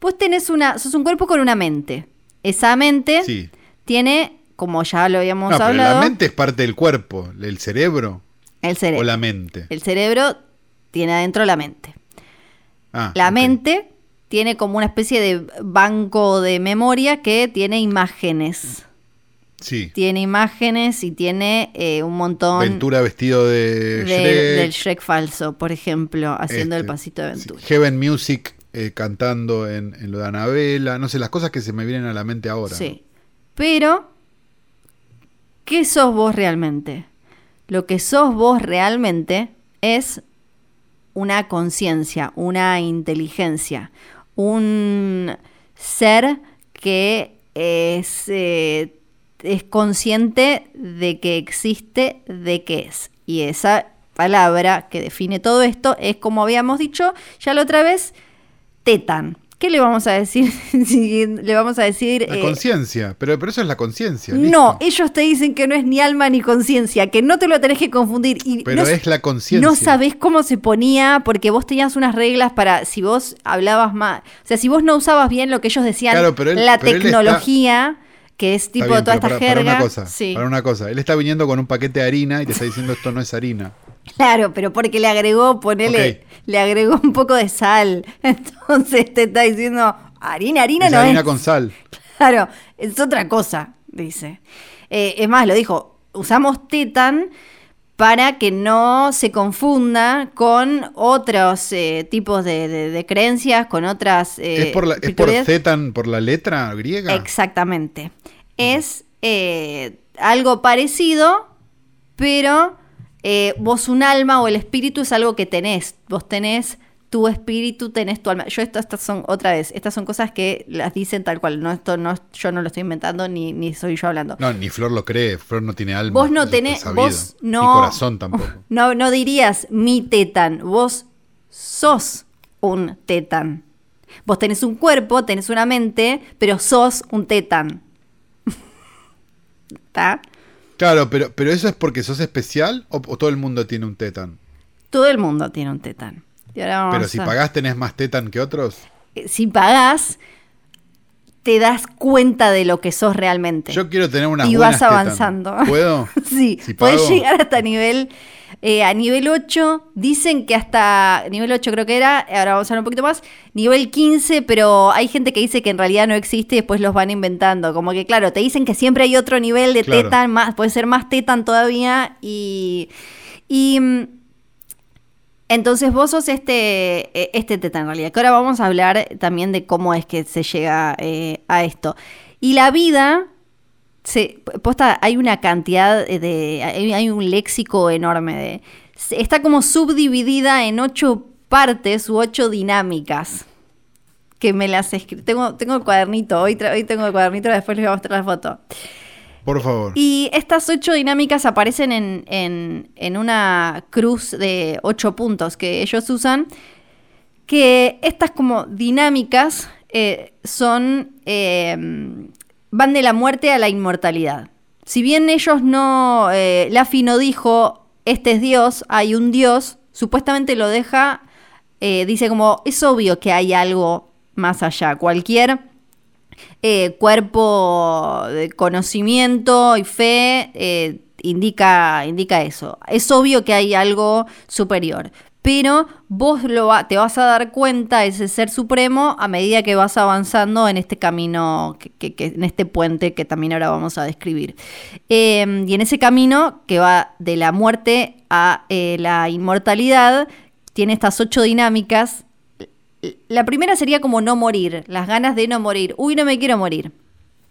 Speaker 2: vos tenés una. sos un cuerpo con una mente. Esa mente tiene, como ya lo habíamos no, hablado.
Speaker 1: Pero la mente es parte del cuerpo, el cerebro.
Speaker 2: El cerebro.
Speaker 1: O la mente.
Speaker 2: El cerebro tiene adentro la mente. Ah, la mente tiene como una especie de banco de memoria que tiene imágenes.
Speaker 1: Sí.
Speaker 2: Tiene imágenes y tiene eh, un montón.
Speaker 1: Ventura vestido de, Shrek.
Speaker 2: Del Shrek falso, por ejemplo, haciendo el este, pasito de Ventura.
Speaker 1: Heaven Music eh, cantando en, lo de Anabela. No sé, las cosas que se me vienen a la mente ahora.
Speaker 2: Sí. Pero, ¿qué sos vos realmente? Lo que sos vos realmente es una conciencia, una inteligencia, un ser que es, eh, es consciente de que existe, de que es. Y esa palabra que define todo esto es, como habíamos dicho ya la otra vez, tetan. ¿Qué le vamos a decir? le vamos a decir.
Speaker 1: La eh, conciencia, pero, pero eso es la conciencia.
Speaker 2: No, ellos te dicen que no es ni alma ni conciencia, que no te lo tenés que confundir. Y
Speaker 1: pero es la conciencia.
Speaker 2: No sabés cómo se ponía, porque vos tenías unas reglas para si vos hablabas más. O sea, si vos no usabas bien lo que ellos decían, la tecnología. que es tipo de toda esta jerga. Para
Speaker 1: una, cosa, para una cosa, él está viniendo con un paquete de harina y te está diciendo esto no es harina.
Speaker 2: Claro, pero porque le agregó, ponele, le agregó un poco de sal. Entonces te está diciendo, harina, harina
Speaker 1: es
Speaker 2: no
Speaker 1: harina con sal.
Speaker 2: Claro, es otra cosa, dice. Eh, es más, lo dijo, usamos tetan para que no se confunda con otros eh, tipos de, creencias, con otras...
Speaker 1: Eh, ¿Es por, la, ¿Es por tetan, por la letra griega?
Speaker 2: Exactamente. Es algo parecido, pero eh, vos un alma o el espíritu es algo que tenés. Vos tenés tu espíritu, tenés tu alma. Yo esto, estas son, otra vez, estas son cosas que las dicen tal cual. No, esto no, yo no lo estoy inventando ni, ni soy yo hablando.
Speaker 1: No, ni Flor lo cree. Flor no tiene alma.
Speaker 2: Vos no tenés, vos no.
Speaker 1: Ni corazón tampoco.
Speaker 2: No, no dirías mi tetan. Vos sos un tetan. Vos tenés un cuerpo, tenés una mente, pero sos un tetan. ¿Está?
Speaker 1: Claro, pero, pero ¿eso es porque sos especial o, todo el mundo tiene un tetan?
Speaker 2: Todo el mundo tiene un tetan.
Speaker 1: pero si pagás, ¿tenés más tetan que otros?
Speaker 2: Eh, si pagás, te das cuenta de lo que sos realmente.
Speaker 1: Yo quiero tener una
Speaker 2: Y vas avanzando.
Speaker 1: ¿Puedo?
Speaker 2: sí, puedes llegar hasta nivel eh, a nivel 8 dicen que hasta nivel 8 creo que era, ahora vamos a ver un poquito más, nivel 15, pero hay gente que dice que en realidad no existe y después los van inventando. Como que claro, te dicen que siempre hay otro nivel de tetan, más, puede ser más tetan todavía y... y mm, entonces vos sos este, e, este tetan en realidad, que ahora vamos a hablar también de cómo es que se llega eh, a esto. Y la vida Sí, posta, hay una cantidad de. Hay, un léxico enorme de. Está como subdividida en ocho partes u ocho dinámicas. Que me las escribo. Tengo, tengo el cuadernito, hoy, hoy tengo el cuadernito, después les voy a mostrar la foto.
Speaker 1: Por favor.
Speaker 2: Y estas ocho dinámicas aparecen en, una cruz de ocho puntos que ellos usan, que estas como dinámicas eh, son, eh, van de la muerte a la inmortalidad. Si bien ellos no, eh, no dijo, este es Dios, hay un Dios, supuestamente lo deja, dice como, es obvio que hay algo más allá. Cualquier eh, cuerpo de conocimiento y fe eh, indica, indica eso. Es obvio que hay algo superior, pero vos lo te vas a dar cuenta ese ser supremo a medida que vas avanzando en este camino, que, en este puente que también ahora vamos a describir. Em, y en ese camino que va de la muerte a eh, la inmortalidad, tiene estas ocho dinámicas la primera sería como no morir, las ganas de no morir. Uy, no me quiero morir.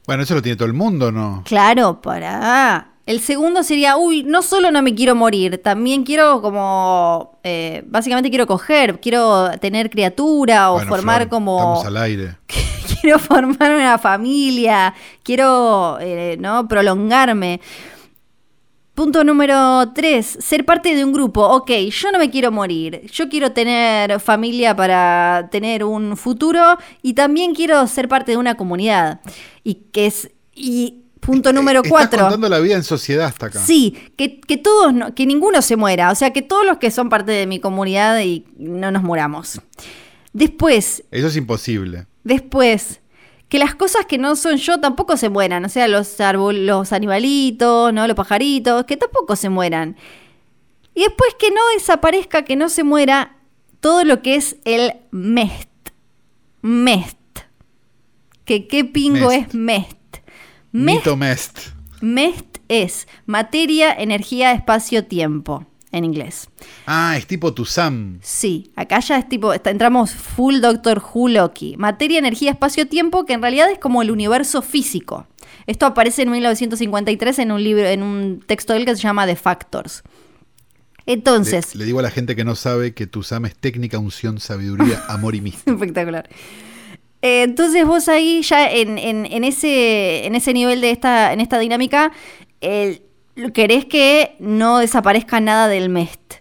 Speaker 1: Bueno, eso lo tiene todo el mundo, ¿no?
Speaker 2: Claro, para. El segundo sería, uy, no solo no me quiero morir, también quiero como, eh, básicamente quiero coger, quiero tener criatura o formar como...
Speaker 1: Estamos al aire.
Speaker 2: quiero formar una familia, quiero, eh, ¿no? Prolongarme. Punto número tres, ser parte de un grupo. Ok, yo no me quiero morir. Yo quiero tener familia para tener un futuro y también quiero ser parte de una comunidad. Y que es. Y punto número cuatro. Estás
Speaker 1: contando la vida en sociedad hasta acá.
Speaker 2: Sí, que, que todos, que ninguno se muera. O sea, que todos los que son parte de mi comunidad y no nos muramos. Después.
Speaker 1: Eso es imposible.
Speaker 2: Después, que las cosas que no son yo tampoco se mueran, o sea, los los animalitos, ¿no? Los pajaritos, que tampoco se mueran. Y después que no desaparezca, que no se muera todo lo que es el MEST. MEST. Que qué pingo es MEST.
Speaker 1: MEST. MEST.
Speaker 2: MEST es materia, energía, espacio, tiempo en inglés.
Speaker 1: Ah, es tipo Tusam.
Speaker 2: Sí, acá ya es tipo, entramos full Doctor Who Loki. Materia, energía, espacio, tiempo, que en realidad es como el universo físico. Esto aparece en 1953 en un libro, en un texto del que se llama The Factors. Entonces.
Speaker 1: Le, digo a la gente que no sabe que Tusam es técnica, unción, sabiduría, amor y mística.
Speaker 2: Espectacular. Eh, entonces vos ahí ya en, en, ese, en ese nivel de esta, en esta dinámica, el, querés que no desaparezca nada del MEST.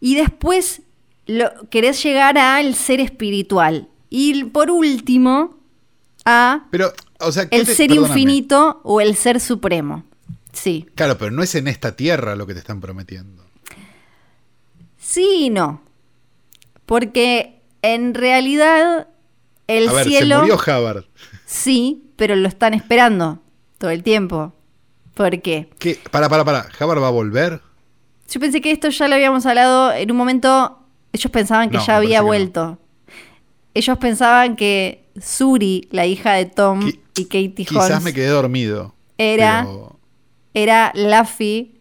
Speaker 2: Y después lo, querés llegar al ser espiritual. Y por último, a
Speaker 1: pero, o sea,
Speaker 2: el ser infinito o el ser supremo. Sí.
Speaker 1: Claro, pero no es en esta tierra lo que te están prometiendo.
Speaker 2: Sí y no. Porque en realidad el
Speaker 1: a ver,
Speaker 2: cielo.
Speaker 1: Se murió.
Speaker 2: Sí, pero lo están esperando todo el tiempo. ¿Por qué?
Speaker 1: ¿Qué? Para, para, para. ¿Javar va a volver?
Speaker 2: Yo pensé que esto ya lo habíamos hablado en un momento. Ellos pensaban que ya había vuelto. Ellos pensaban que Suri, la hija de Tom y Katie Holmes.
Speaker 1: Quizás me quedé dormido.
Speaker 2: Era. Era Laffy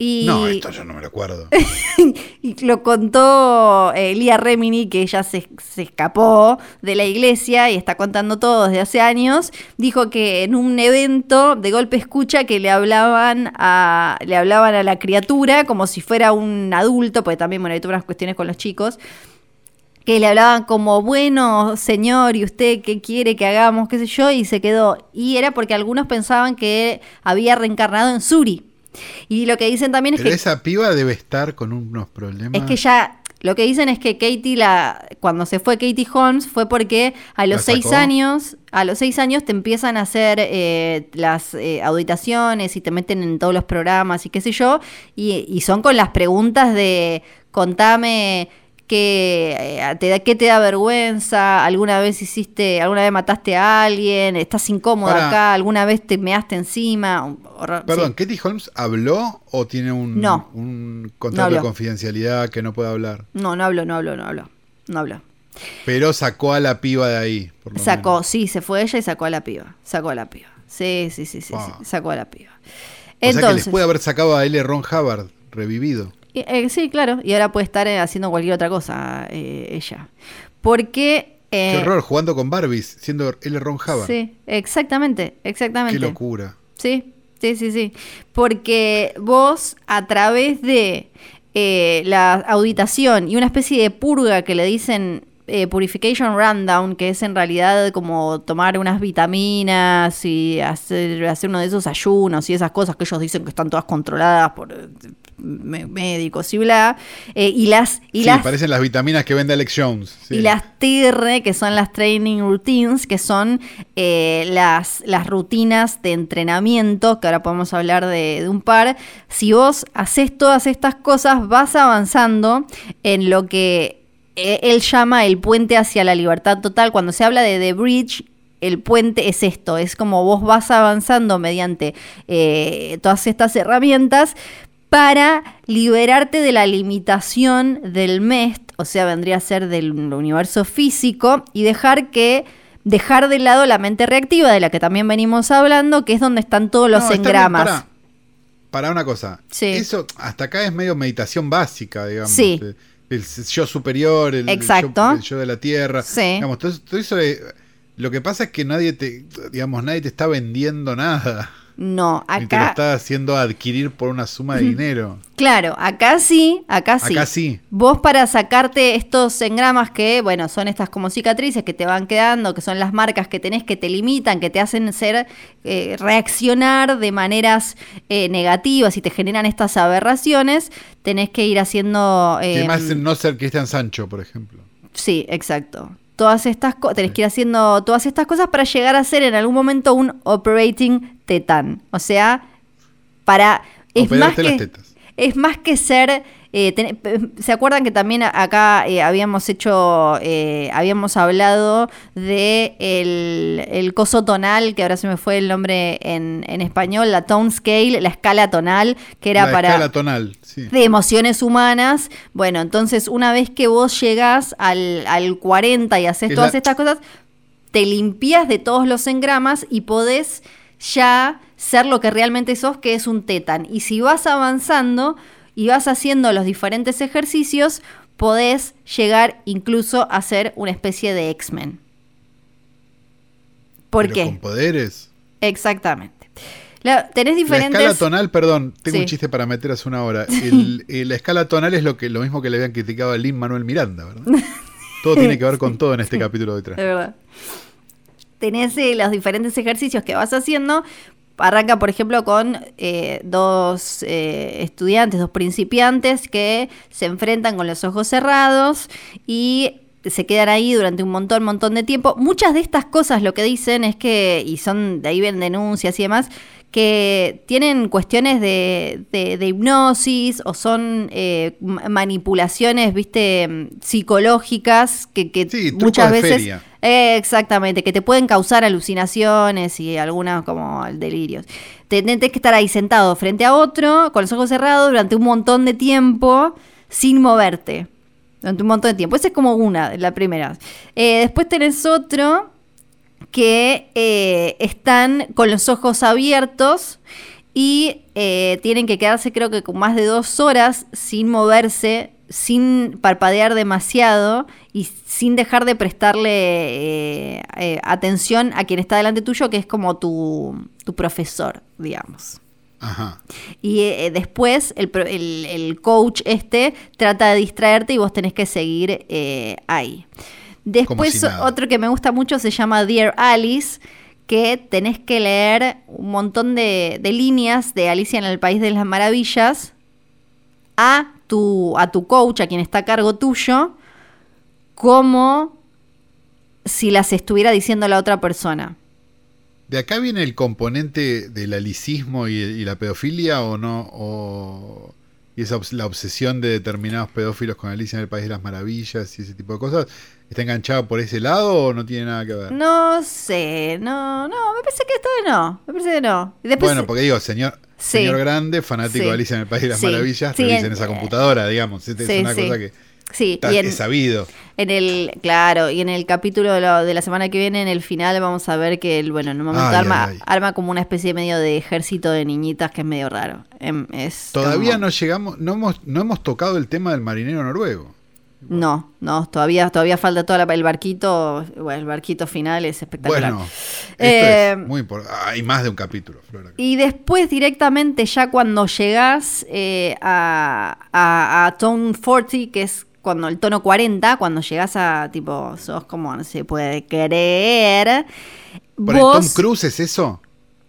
Speaker 1: no, esto yo no me lo acuerdo.
Speaker 2: y lo contó eh, Lía Remini, que ella se, escapó de la iglesia y está contando todo desde hace años. Dijo que en un evento de golpe escucha que le hablaban a, le hablaban a la criatura como si fuera un adulto, porque también, bueno, hay todas unas cuestiones con los chicos que le hablaban como, bueno, señor, ¿y usted qué quiere que hagamos? qué sé yo, y se quedó. Y era porque algunos pensaban que había reencarnado en Suri. Y lo que dicen también es
Speaker 1: Pero
Speaker 2: que.
Speaker 1: esa piba debe estar con unos problemas.
Speaker 2: Es que ya. Lo que dicen es que Katie, la, cuando se fue Katie Holmes, fue porque a los seis años, a los seis años te empiezan a hacer eh, las eh, auditaciones y te meten en todos los programas y qué sé yo, y, y son con las preguntas de contame que eh, te da, ¿qué te da vergüenza? ¿Alguna vez hiciste, alguna vez mataste a alguien? ¿Estás incómodo acá? ¿Alguna vez te measte encima?
Speaker 1: Perdón, ¿Katie Holmes habló o tiene un, un contrato de confidencialidad que no puede hablar?
Speaker 2: No, no habló, no habló, no habló. No habló.
Speaker 1: Pero sacó a la piba de ahí.
Speaker 2: sacó, sí, se fue ella y sacó a la piba. Sacó a la piba. Sí, sí, sí, sí, sacó a la piba.
Speaker 1: O sea que les puede haber sacado a L. Ron Hubbard revivido.
Speaker 2: Eh, sí, claro, y ahora puede estar eh, haciendo cualquier otra cosa eh, ella. Porque...
Speaker 1: Qué horror, jugando con Barbies, siendo L. Ron Hubbard.
Speaker 2: Sí, exactamente, exactamente.
Speaker 1: Qué locura.
Speaker 2: Sí, sí, sí, sí. Porque vos, a través de la auditación y una especie de purga que le dicen eh, Purification Rundown, que es en realidad como tomar unas vitaminas y hacer, hacer uno de esos ayunos y esas cosas que ellos dicen que están todas controladas por eh, médicos y bla. Eh, y las. Y
Speaker 1: sí, parecen las vitaminas que vende Alex Jones.
Speaker 2: Y las TR, que son las Training Routines, que son las, las rutinas de entrenamiento, que ahora podemos hablar de, de un par. Si vos haces todas estas cosas, vas avanzando en lo que él llama el puente hacia la libertad total. Cuando se habla de The Bridge, el puente es esto, es como vos vas avanzando mediante eh, todas estas herramientas para liberarte de la limitación del MEST, o sea, vendría a ser del universo físico, y dejar que dejar de lado la mente reactiva, de la que también venimos hablando, que es donde están todos los engramas.
Speaker 1: para, una cosa, eso hasta acá es medio meditación básica, digamos. Sí el yo superior, el, Yo, de la tierra. Digamos, todo, eso, lo que pasa es que nadie te, digamos, nadie te está vendiendo nada.
Speaker 2: No, acá. te
Speaker 1: lo está haciendo adquirir por una suma de dinero.
Speaker 2: Claro, acá sí, acá sí.
Speaker 1: Acá sí.
Speaker 2: Vos para sacarte estos engramas que, bueno, son estas como cicatrices que te van quedando, que son las marcas que tenés que te limitan, que te hacen ser, eh, reaccionar de maneras eh, negativas y te generan estas aberraciones, tenés que ir haciendo.
Speaker 1: Eh, Además, no ser Cristian Sancho, por ejemplo.
Speaker 2: Sí, exacto todas estas cosas, tenés que ir haciendo todas estas cosas para llegar a ser en algún momento un operating tetan. O sea, para... Es más, que, es más que ser eh, ¿Se acuerdan que también acá eh, habíamos hecho, eh, habíamos hablado de el, coso tonal, que ahora se me fue el nombre en, español, la tone scale, la escala tonal, que era para...
Speaker 1: Escala tonal, sí.
Speaker 2: De emociones humanas. Bueno, entonces una vez que vos llegás al, al 40 y haces todas estas cosas, te limpias de todos los engramas y podés ya ser lo que realmente sos, que es un tetan. Y si vas avanzando y vas haciendo los diferentes ejercicios, podés llegar incluso a ser una especie de X-Men. ¿Por qué?
Speaker 1: Con poderes.
Speaker 2: Exactamente. tenés diferentes.
Speaker 1: La escala tonal, perdón, tengo un chiste para meter hace una hora. Eh, la escala tonal es lo que lo mismo que le habían criticado a Lin Manuel Miranda, ¿verdad? todo tiene que ver con todo en este capítulo de atrás.
Speaker 2: Es verdad. Tenés eh, los diferentes ejercicios que vas haciendo Arranca, por ejemplo, con eh, dos eh, estudiantes, dos principiantes que se enfrentan con los ojos cerrados y se quedan ahí durante un montón, montón de tiempo. Muchas de estas cosas lo que dicen es que, y son, de ahí ven denuncias y demás, que tienen cuestiones de, de, hipnosis o son eh, manipulaciones, viste, psicológicas que, que muchas veces... exactamente, que te pueden causar alucinaciones y algunas como delirios. Tenés que estar ahí sentado frente a otro, con los ojos cerrados, durante un montón de tiempo, sin moverte. Durante un montón de tiempo. Esa es como una, la primera. Eh, después tenés otro que eh, están con los ojos abiertos y eh, tienen que quedarse creo que con más de dos horas sin moverse, sin parpadear demasiado y sin dejar de prestarle eh, atención a quien está delante tuyo, que es como tu, profesor, digamos. Ajá. Y después el, el, coach este trata de distraerte y vos tenés que seguir ahí. Después otro que me gusta mucho se llama Dear Alice, que tenés que leer un montón de, líneas de Alicia en el País de las Maravillas a tu, a tu coach, a quien está a cargo tuyo, como si las estuviera diciendo la otra persona.
Speaker 1: ¿De acá viene el componente del alicismo y, la pedofilia o no? O, y esa la obsesión de determinados pedófilos con Alicia en el País de las Maravillas y ese tipo de cosas. ¿Está enganchado por ese lado o no tiene nada que ver?
Speaker 2: No sé, no, no, me parece que esto no, me parece que no.
Speaker 1: bueno, porque digo, señor, señor grande, fanático de Alicia en el País de las Maravillas, te en, esa computadora, digamos, es una cosa que sí, y en, sabido.
Speaker 2: En el, claro, y en el capítulo de, la semana que viene, en el final, vamos a ver que, el, bueno, en un momento arma, arma como una especie medio de ejército de niñitas que es medio raro. Em, es
Speaker 1: Todavía no llegamos, no hemos, no hemos tocado el tema del marinero noruego.
Speaker 2: No, no, todavía, todavía falta todo el barquito. Bueno, el barquito final es espectacular.
Speaker 1: Bueno, esto es eh, muy importante. Hay más de un capítulo, Flora.
Speaker 2: Y después, directamente, ya cuando llegás eh, a, a, Tone 40, que es cuando el tono 40, cuando llegas a tipo, sos como no se puede creer.
Speaker 1: ¿Por el Tom Cruise es eso?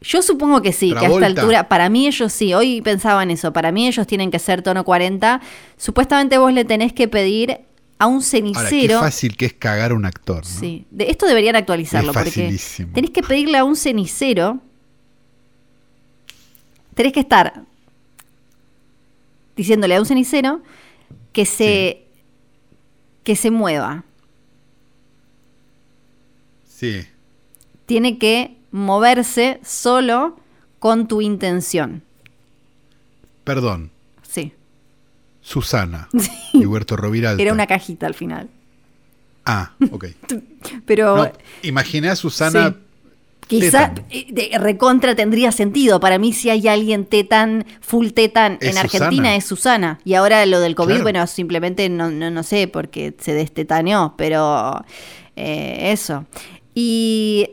Speaker 2: Yo supongo que sí, que a esta altura, para mí ellos sí, hoy pensaba en eso, para mí ellos tienen que ser tono 40. Supuestamente vos le tenés que pedir a un cenicero. Ahora, qué
Speaker 1: fácil que es cagar a un actor.
Speaker 2: Sí, de, esto deberían actualizarlo, porque tenés que pedirle a un cenicero, tenés que estar diciéndole a un cenicero que se, que se mueva.
Speaker 1: Sí.
Speaker 2: Tiene que moverse solo con tu intención.
Speaker 1: Perdón. Susana. Sí. Huerto Roviralta.
Speaker 2: Era una cajita al final.
Speaker 1: Ah, ok.
Speaker 2: Pero.
Speaker 1: imaginé a Susana.
Speaker 2: Quizá eh, recontra tendría sentido. Para mí, si hay alguien tetan, full tetan en Argentina, es Susana. Y ahora lo del COVID, bueno, simplemente no, no, sé, porque se destetaneó, pero eh, eso. Y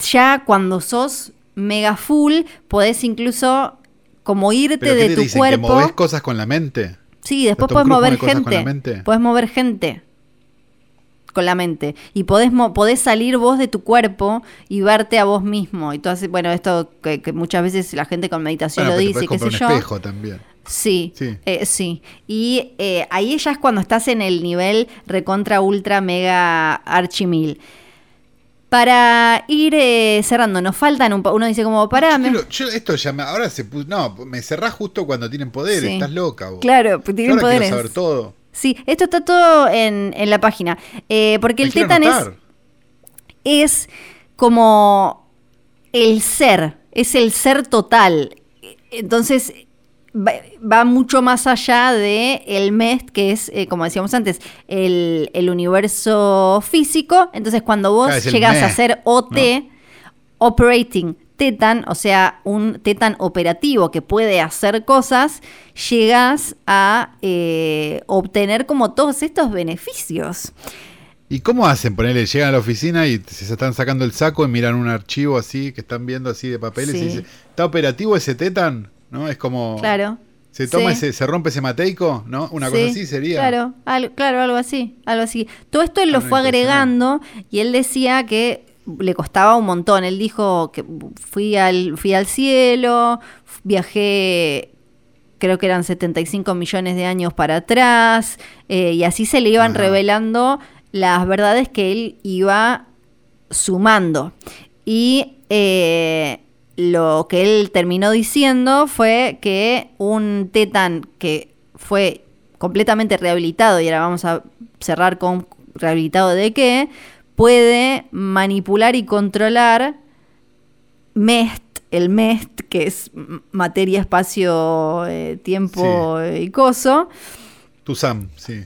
Speaker 2: ya cuando sos mega full, podés incluso como irte de tu cuerpo. ¿Que
Speaker 1: movés cosas con la mente?
Speaker 2: Sí, después podés mover gente. Podés mover gente con la mente. Y podés, podés salir vos de tu cuerpo y verte a vos mismo. Y todo bueno, esto que, muchas veces la gente con meditación lo dice, qué sé yo.
Speaker 1: espejo también.
Speaker 2: Sí, sí. Eh, sí. Y eh, ahí ya es cuando estás en el nivel recontra, ultra, mega, archimil. Para ir eh, cerrando, nos faltan un Uno dice como, parame.
Speaker 1: esto ya ahora se puso. No, me cerrás justo cuando tienen poder, estás loca vos.
Speaker 2: Claro, pues tienen ahora poderes.
Speaker 1: saber todo.
Speaker 2: Sí, esto está todo en, la página. Eh, porque el Tetan es, es como el ser, es el ser total. Entonces, va, mucho más allá de el MEST, que es, eh, como decíamos antes, el, universo físico. Entonces, cuando vos llegas a hacer OT, Operating Tetan, o sea, un Tetan operativo que puede hacer cosas, llegas a eh, obtener como todos estos beneficios.
Speaker 1: ¿Y cómo hacen? Ponerle, llegan a la oficina y se están sacando el saco y miran un archivo así que están viendo así de papeles y dicen, ¿está operativo ese Tetan? ¿No? Es como...
Speaker 2: Claro.
Speaker 1: Se toma ese, se rompe ese mateico, ¿no? Una cosa así sería.
Speaker 2: Claro, claro, algo así, algo así. Todo esto él lo fue agregando y él decía que le costaba un montón. Él dijo que fui al, fui al cielo, viajé creo que eran 75 millones de años para atrás, eh, y así se le iban revelando las verdades que él iba sumando. Y eh, lo que él terminó diciendo fue que un Tetan que fue completamente rehabilitado, y ahora vamos a cerrar con rehabilitado de qué, puede manipular y controlar MEST, el MEST, que es materia, espacio, eh, tiempo y coso.
Speaker 1: Tu SAM, sí.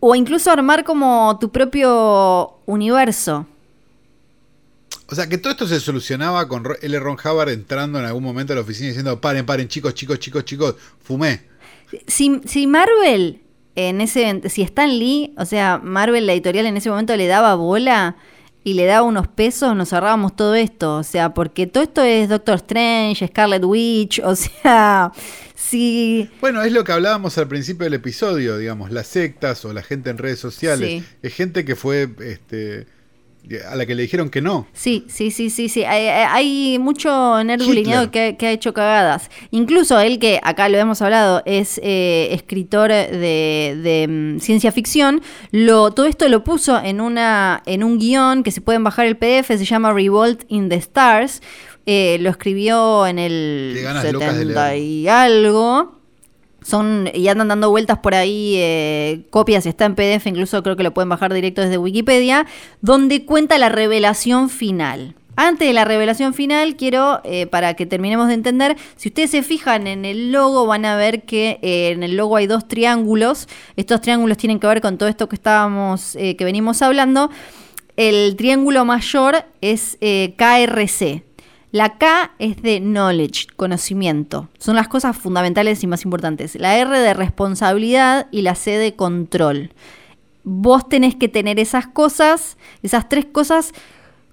Speaker 2: O incluso armar como tu propio universo.
Speaker 1: O sea, que todo esto se solucionaba con L. Ron Hubbard entrando en algún momento a la oficina diciendo, paren, paren, chicos, chicos, chicos, chicos, fumé.
Speaker 2: Si, si Marvel, en ese, si Stan Lee, o sea, Marvel, la editorial en ese momento le daba bola y le daba unos pesos, nos ahorrábamos todo esto. O sea, porque todo esto es Doctor Strange, Scarlet Witch, o sea, si...
Speaker 1: Bueno, es lo que hablábamos al principio del episodio, digamos, las sectas o la gente en redes sociales. Es gente que fue... este a la que le dijeron que no.
Speaker 2: Sí, sí, sí, sí, sí. Hay, mucho nerd que, que, ha hecho cagadas. Incluso él que acá lo hemos hablado es eh, escritor de, mm, ciencia ficción. Lo, todo esto lo puso en una en un guion que se pueden bajar el PDF. Se llama Revolt in the Stars. Eh, lo escribió en el 70 y algo son y andan dando vueltas por ahí eh, copias, está en PDF, incluso creo que lo pueden bajar directo desde Wikipedia, donde cuenta la revelación final. Antes de la revelación final, quiero, eh, para que terminemos de entender, si ustedes se fijan en el logo, van a ver que eh, en el logo hay dos triángulos. Estos triángulos tienen que ver con todo esto que estábamos, que venimos hablando. El triángulo mayor es KRC, la K es de knowledge, conocimiento. Son las cosas fundamentales y más importantes. La R de responsabilidad y la C de control. Vos tenés que tener esas cosas, esas tres cosas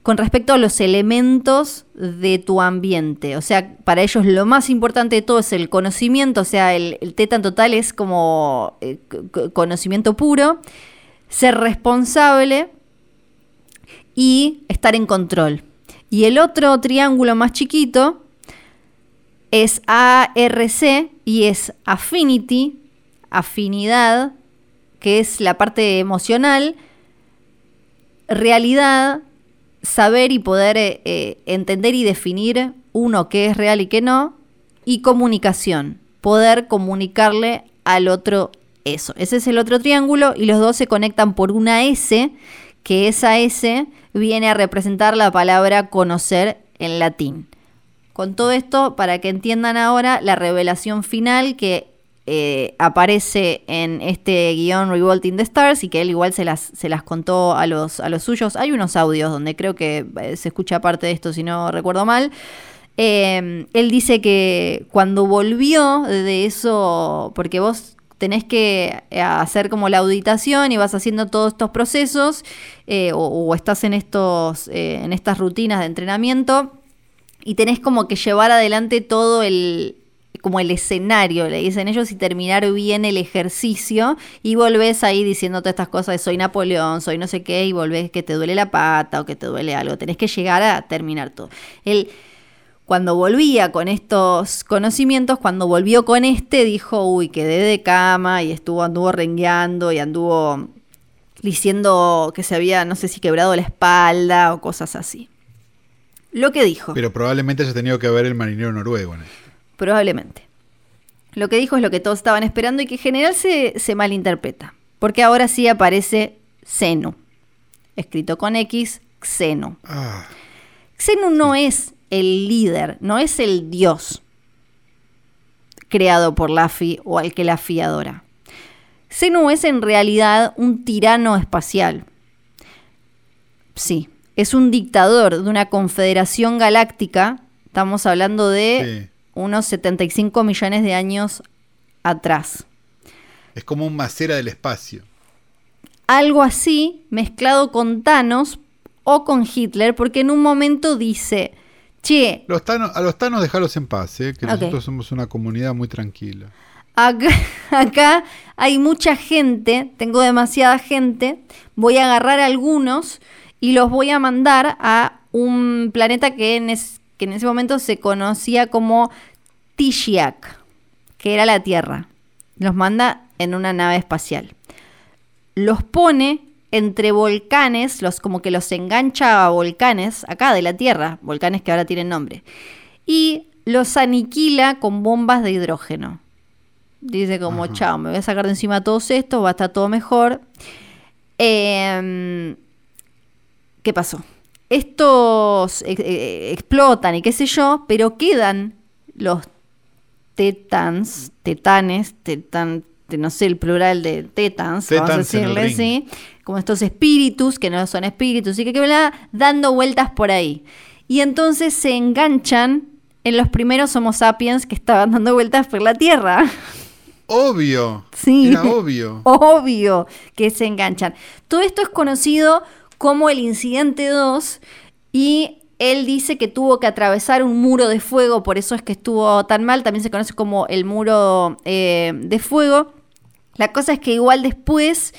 Speaker 2: con respecto a los elementos de tu ambiente. O sea, para ellos lo más importante de todo es el conocimiento, o sea, el, el teta en total es como eh, conocimiento puro, ser responsable y estar en control. Y el otro triángulo más chiquito es ARC y es affinity, afinidad, que es la parte emocional, realidad, saber y poder eh, eh, entender y definir uno qué es real y qué no, y comunicación, poder comunicarle al otro eso. Ese es el otro triángulo y los dos se conectan por una S, que esa S viene a representar la palabra conocer en latín. Con todo esto, para que entiendan ahora la revelación final que eh, aparece en este guion Revolting the Stars y que él igual se las, se las contó a los, a los suyos. Hay unos audios donde creo que eh, se escucha parte de esto, si no recuerdo mal. Eh, él dice que cuando volvió de eso, porque vos tenés que hacer como la auditación y vas haciendo todos estos procesos o, o, estás en, estos, en estas rutinas de entrenamiento y tenés como que llevar adelante todo el, como el escenario, le dicen ellos, y terminar bien el ejercicio y volvés ahí diciéndote estas cosas de soy Napoleón, soy no sé qué, y volvés que te duele la pata o que te duele algo. Tenés que llegar a terminar todo. Él, cuando volvía con estos conocimientos, cuando volvió con este, dijo, uy, quedé de cama y estuvo, anduvo rengueando y anduvo diciendo que se había, no sé si quebrado la espalda o cosas así. Lo que dijo.
Speaker 1: Pero probablemente haya tenido que ver el marinero noruego. ¿no?
Speaker 2: Probablemente. Lo que dijo es lo que todos estaban esperando y que en general se, malinterpreta. Porque ahora sí aparece Xenu. Escrito con X, Xenu. Ah. Xenu no es el líder, no es el dios creado por Laffy o al que Laffy adora. Xenu es en realidad un tirano espacial. Sí, es un dictador de una confederación galáctica. Estamos hablando de unos 75 millones de años atrás.
Speaker 1: Es como un macera del espacio.
Speaker 2: Algo así mezclado con Thanos o con Hitler, porque en un momento dice, che...
Speaker 1: Los a los Thanos dejarlos en paz, ¿eh? que nosotros somos una comunidad muy tranquila.
Speaker 2: Acá, acá, hay mucha gente, tengo demasiada gente, voy a agarrar algunos y los voy a mandar a un planeta que en, que en ese momento se conocía como Tishiak, que era la Tierra. Los manda en una nave espacial. Los pone entre volcanes, los, como que los engancha a volcanes, acá de la Tierra, volcanes que ahora tienen nombre, y los aniquila con bombas de hidrógeno. Dice como, chao, me voy a sacar de encima todos estos, va a estar todo mejor. Em, ¿Qué pasó? estos eh, eh, explotan y qué sé yo, pero quedan los tetans, tetanes, tetan, no sé el plural de tetans, vamos a decirle, ¿sí? Como estos espíritus, que no son espíritus, y que, que dando vueltas por ahí. Y entonces se enganchan en los primeros Homo sapiens que estaban dando vueltas por la Tierra.
Speaker 1: Obvio.
Speaker 2: Sí.
Speaker 1: Era obvio.
Speaker 2: Obvio que se enganchan. Todo esto es conocido como el incidente 2 y él dice que tuvo que atravesar un muro de fuego, por eso es que estuvo tan mal, también se conoce como el muro eh, de fuego. La cosa es que igual después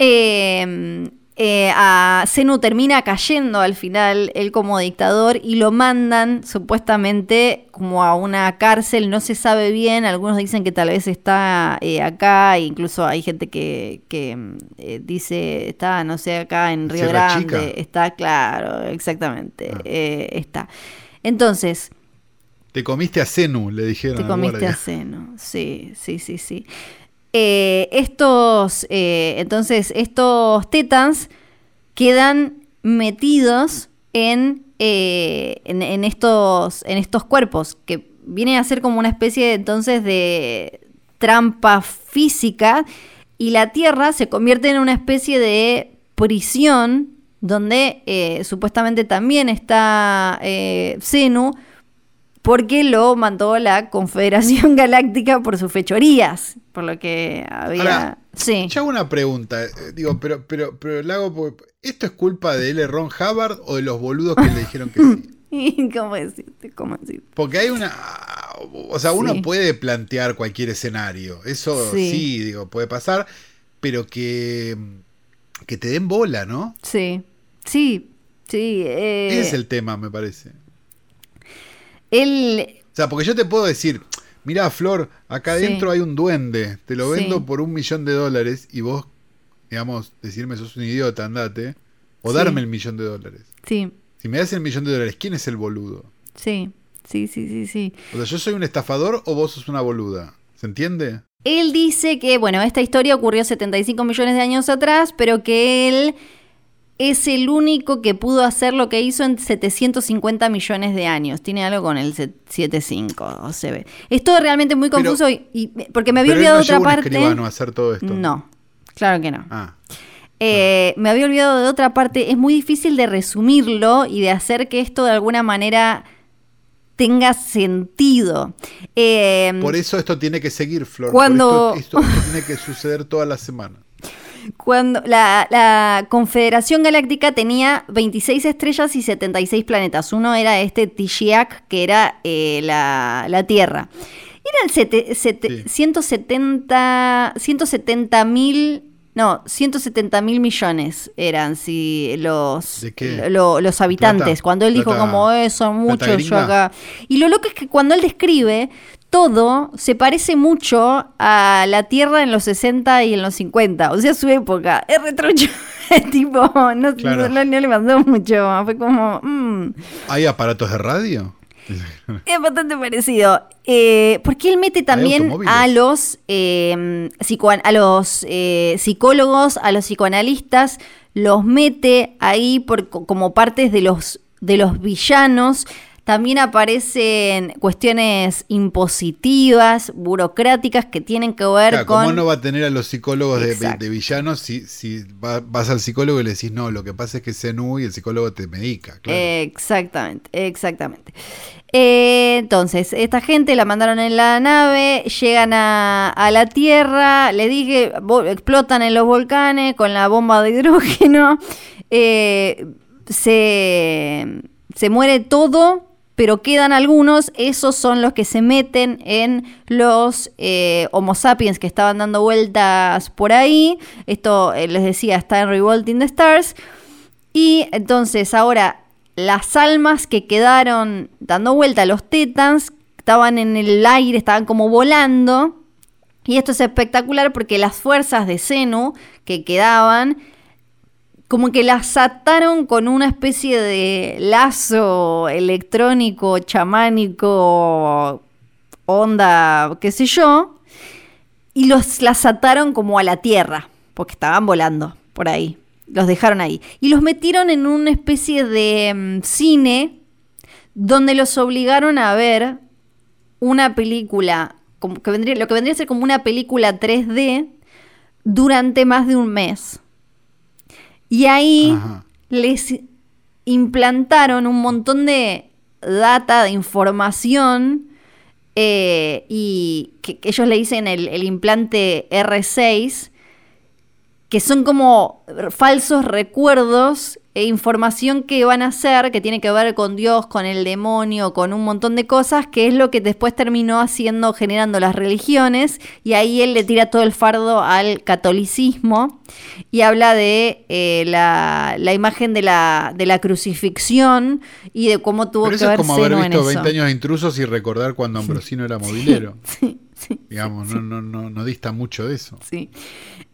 Speaker 2: eh, eh, a Zenu termina cayendo al final, él como dictador, y lo mandan supuestamente como a una cárcel, no se sabe bien, algunos dicen que tal vez está eh, acá, incluso hay gente que, eh, dice, está, no sé, acá en Río Grande, está claro, exactamente, ah. está. Entonces...
Speaker 1: Te comiste a Zenu, le dijeron.
Speaker 2: Te comiste a Zenu, sí, sí, sí, sí. Eh, estos, eh, entonces, estos tetans quedan metidos en, eh, en, estos, en estos cuerpos, que vienen a ser como una especie entonces de trampa física, y la Tierra se convierte en una especie de prisión donde supuestamente también está Zenu, porque lo mandó la Confederación Galáctica por sus fechorías, por lo que había... Sí.
Speaker 1: Yo hago una pregunta, eh, digo, pero, pero, pero le hago, ¿esto es culpa de L. Ron Hubbard o de los boludos que le dijeron que sí?
Speaker 2: ¿Cómo decirte? ¿Cómo decirte?
Speaker 1: Porque hay una. O sea, uno puede plantear cualquier escenario. Eso sí. digo, puede pasar. Pero que. Que te den bola, ¿no?
Speaker 2: Sí. Sí. Sí.
Speaker 1: Eh... es el tema, me parece.
Speaker 2: El.
Speaker 1: O sea, porque yo te puedo decir, mirá, Flor, acá adentro hay un duende, te lo vendo por un millón de dólares y vos, digamos, decirme sos un idiota, andate, o darme el millón de dólares.
Speaker 2: Sí.
Speaker 1: Si me das el millón de dólares, ¿quién es el boludo?
Speaker 2: Sí, sí, sí, sí, sí.
Speaker 1: O sea, ¿yo soy un estafador o vos sos una boluda? ¿Se entiende?
Speaker 2: Él dice que, bueno, esta historia ocurrió 75 millones de años atrás, pero que él es el único que pudo hacer lo que hizo en 750 millones de años. Tiene algo con el 75, se ve. Es todo realmente muy confuso y, porque me había olvidado de otra parte.
Speaker 1: a hacer todo esto.
Speaker 2: No, claro que no. Ah. Eh, me había olvidado de otra parte. Es muy difícil de resumirlo y de hacer que esto de alguna manera tenga sentido.
Speaker 1: Eh, Por eso esto tiene que seguir, Flor.
Speaker 2: Cuando...
Speaker 1: esto, esto tiene que suceder toda la semana
Speaker 2: cuando la, Confederación Galáctica tenía 26 estrellas y 76 planetas. Uno era este Tishiak, que era eh, la, Tierra. Eran 170 mil no, 170 mil millones eran si los, los habitantes. Cuando él dijo como eso, son muchos yo acá. Y lo loco es que cuando él describe, todo se parece mucho a la Tierra en los 60 y en los 50. O sea, su época. Es retrocho. tipo, no, le mandó mucho. Fue como. Mm.
Speaker 1: ¿Hay aparatos de radio?
Speaker 2: Es bastante parecido. Eh, porque él mete también a los, eh, a los eh, psicólogos, a los psicoanalistas, los mete ahí por, como partes de los, de los villanos. También aparecen cuestiones impositivas, burocráticas que tienen que ver con.
Speaker 1: ¿Cómo no va a tener a los psicólogos de, villanos si, si vas al psicólogo y le decís no? Lo que pasa es que es nu y el psicólogo te medica.
Speaker 2: Exactamente, exactamente. Eh, entonces, esta gente la mandaron en la nave, llegan a, la Tierra, le dije, explotan en los volcanes con la bomba de hidrógeno, eh, se, se muere todo pero quedan algunos, esos son los que se meten en los eh, Homo sapiens que estaban dando vueltas por ahí. Esto, eh, les decía, está en Revolting the Stars. Y entonces ahora las almas que quedaron dando vuelta, los Tetans, estaban en el aire, estaban como volando. Y esto es espectacular porque las fuerzas de Zenu que quedaban como que las ataron con una especie de lazo electrónico, chamánico, onda, qué sé yo, y los las ataron como a la tierra, porque estaban volando por ahí. Los dejaron ahí. Y los metieron en una especie de mm, cine donde los obligaron a ver una película, como que vendría, lo que vendría a ser como una película 3D durante más de un mes. Y ahí les implantaron un montón de data, de información, eh, y que, ellos le dicen el, el implante R6, que son como falsos recuerdos e información que van a hacer, que tiene que ver con Dios, con el demonio, con un montón de cosas, que es lo que después terminó haciendo, generando las religiones, y ahí él le tira todo el fardo al catolicismo y habla de eh, la, imagen de la, de la crucifixión y de cómo tuvo
Speaker 1: que
Speaker 2: eso
Speaker 1: es como haber visto 20 años de intrusos y recordar cuando Ambrosino era movilero. sí. Digamos, no, no, no, no, dista mucho de eso.
Speaker 2: Sí.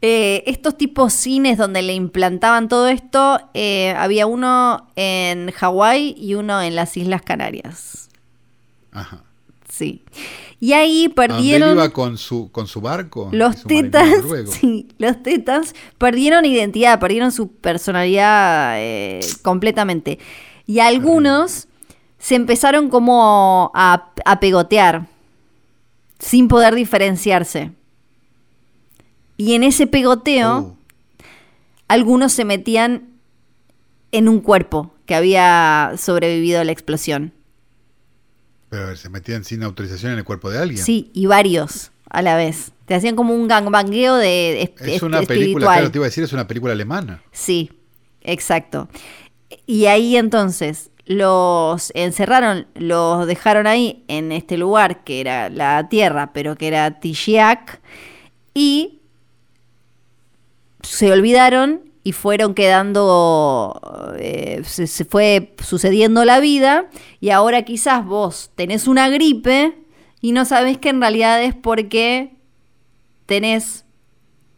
Speaker 2: Eh, estos tipos cines donde le implantaban todo esto, eh, había uno en Hawái y uno en las Islas Canarias.
Speaker 1: Ajá.
Speaker 2: Sí. Y ahí perdieron.
Speaker 1: iba con su, con su barco?
Speaker 2: Los tetas. Sí, los tetas perdieron identidad, perdieron su personalidad eh, completamente. Y algunos se empezaron como a, a pegotear sin poder diferenciarse. Y en ese pegoteo, oh. algunos se metían en un cuerpo que había sobrevivido a la explosión.
Speaker 1: Pero a ver, se metían sin autorización en el cuerpo de alguien.
Speaker 2: Sí, y varios a la vez. Te hacían como un gangbangueo de
Speaker 1: Es una película, claro, te iba a decir, es una película alemana.
Speaker 2: Sí, exacto. Y ahí entonces los encerraron, los dejaron ahí en este lugar que era la tierra, pero que era Tishiak, y se olvidaron y fueron quedando, eh, se, fue sucediendo la vida y ahora quizás vos tenés una gripe y no sabés que en realidad es porque tenés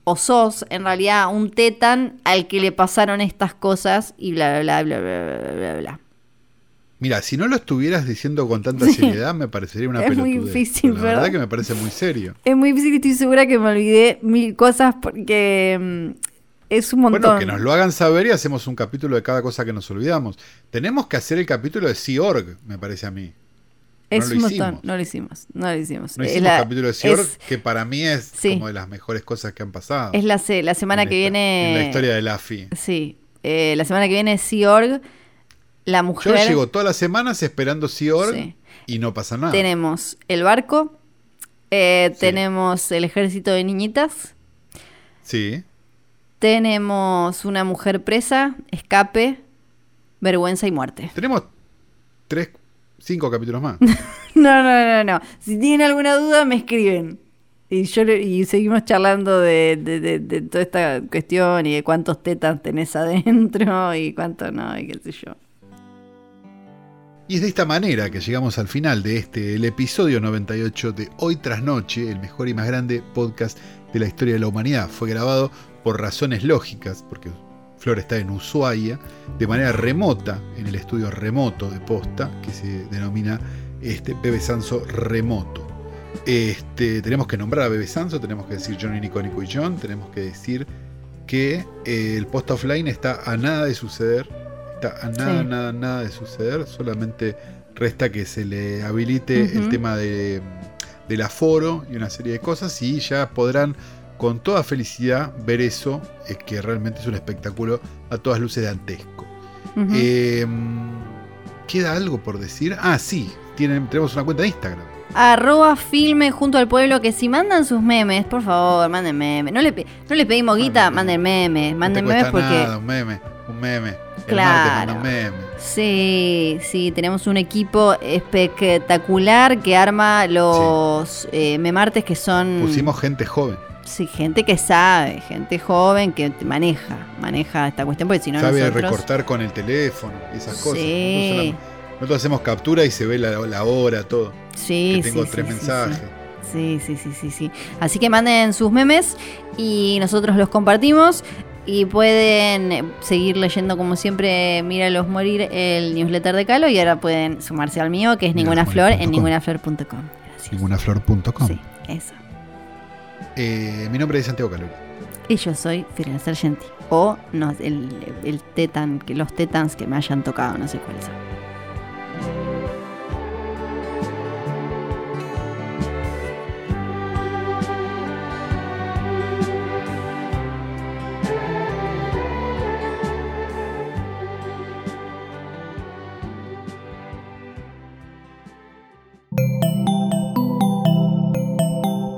Speaker 2: o sos en realidad un tetan al que le pasaron estas cosas y bla, bla, bla, bla, bla, bla, bla.
Speaker 1: Mira, si no lo estuvieras diciendo con tanta seriedad, me parecería una
Speaker 2: Es muy difícil,
Speaker 1: La verdad que me parece muy serio.
Speaker 2: Es muy difícil, estoy segura que me olvidé mil cosas porque mm, es un montón.
Speaker 1: Bueno, que nos lo hagan saber y hacemos un capítulo de cada cosa que nos olvidamos. Tenemos que hacer el capítulo de Sea Org, me parece a mí.
Speaker 2: Es un montón, no lo hicimos, no lo hicimos.
Speaker 1: No hicimos el capítulo de Sea Org, que para mí es como de las mejores cosas que han pasado.
Speaker 2: Es la, la semana que viene...
Speaker 1: En la historia de AFI.
Speaker 2: Sí, eh, la semana que viene Sea Org la mujer.
Speaker 1: Yo llego todas las semanas esperando Sea y no pasa nada.
Speaker 2: Tenemos el barco, eh, tenemos el ejército de niñitas.
Speaker 1: Sí.
Speaker 2: Tenemos una mujer presa, escape, vergüenza y muerte.
Speaker 1: Tenemos tres, cinco capítulos más.
Speaker 2: no, no, no, no. Si tienen alguna duda, me escriben. Y, yo, y seguimos charlando de, de, toda esta cuestión y de cuántos tetas tenés adentro y cuánto no, y qué sé yo.
Speaker 1: Y es de esta manera que llegamos al final de este, el episodio 98 de Hoy tras Noche, el mejor y más grande podcast de la historia de la humanidad. Fue grabado por razones lógicas, porque Flor está en Ushuaia, de manera remota, en el estudio remoto de posta, que se denomina este, Bebe Sanso Remoto. Este, tenemos que nombrar a Bebe Sanso, tenemos que decir Johnny, Nico, Nico y John, tenemos que decir que eh, el post offline está a nada de suceder a nada, nada, nada de suceder, solamente resta que se le habilite el tema de, del aforo y una serie de cosas y ya podrán con toda felicidad ver eso, es que realmente es un espectáculo a todas luces dantesco. Em, ¿Queda algo por decir? Ah, sí, tienen, tenemos una cuenta de Instagram.
Speaker 2: Arroba filme junto al pueblo que si mandan sus memes, por favor, manden memes. No le, no le pedimos guita, manden memes. Manden memes porque.
Speaker 1: un meme, un meme.
Speaker 2: Claro. Sí, sí, tenemos un equipo espectacular que arma los eh, memartes que son...
Speaker 1: Pusimos gente joven.
Speaker 2: Sí, gente que sabe, gente joven que maneja, maneja esta cuestión, porque si no
Speaker 1: Sabe recortar con el teléfono esas cosas. Nosotros, hacemos captura y se ve la, hora, todo.
Speaker 2: Sí,
Speaker 1: que tengo tres mensajes.
Speaker 2: Sí, sí, sí, sí, sí. Así que manden sus memes y nosotros los compartimos. Y pueden seguir leyendo como siempre Míralos Morir, el newsletter de Calo. Y ahora pueden sumarse al mío, que es Ninguna Flor, en ningunaflor.com.
Speaker 1: Ningunaflor.com.
Speaker 2: Sí, eso.
Speaker 1: Eh, mi nombre es Santiago Calori.
Speaker 2: Y yo soy Firena Sargenti. O no, el, el tetan, los tetans que me hayan tocado, no sé cuáles son.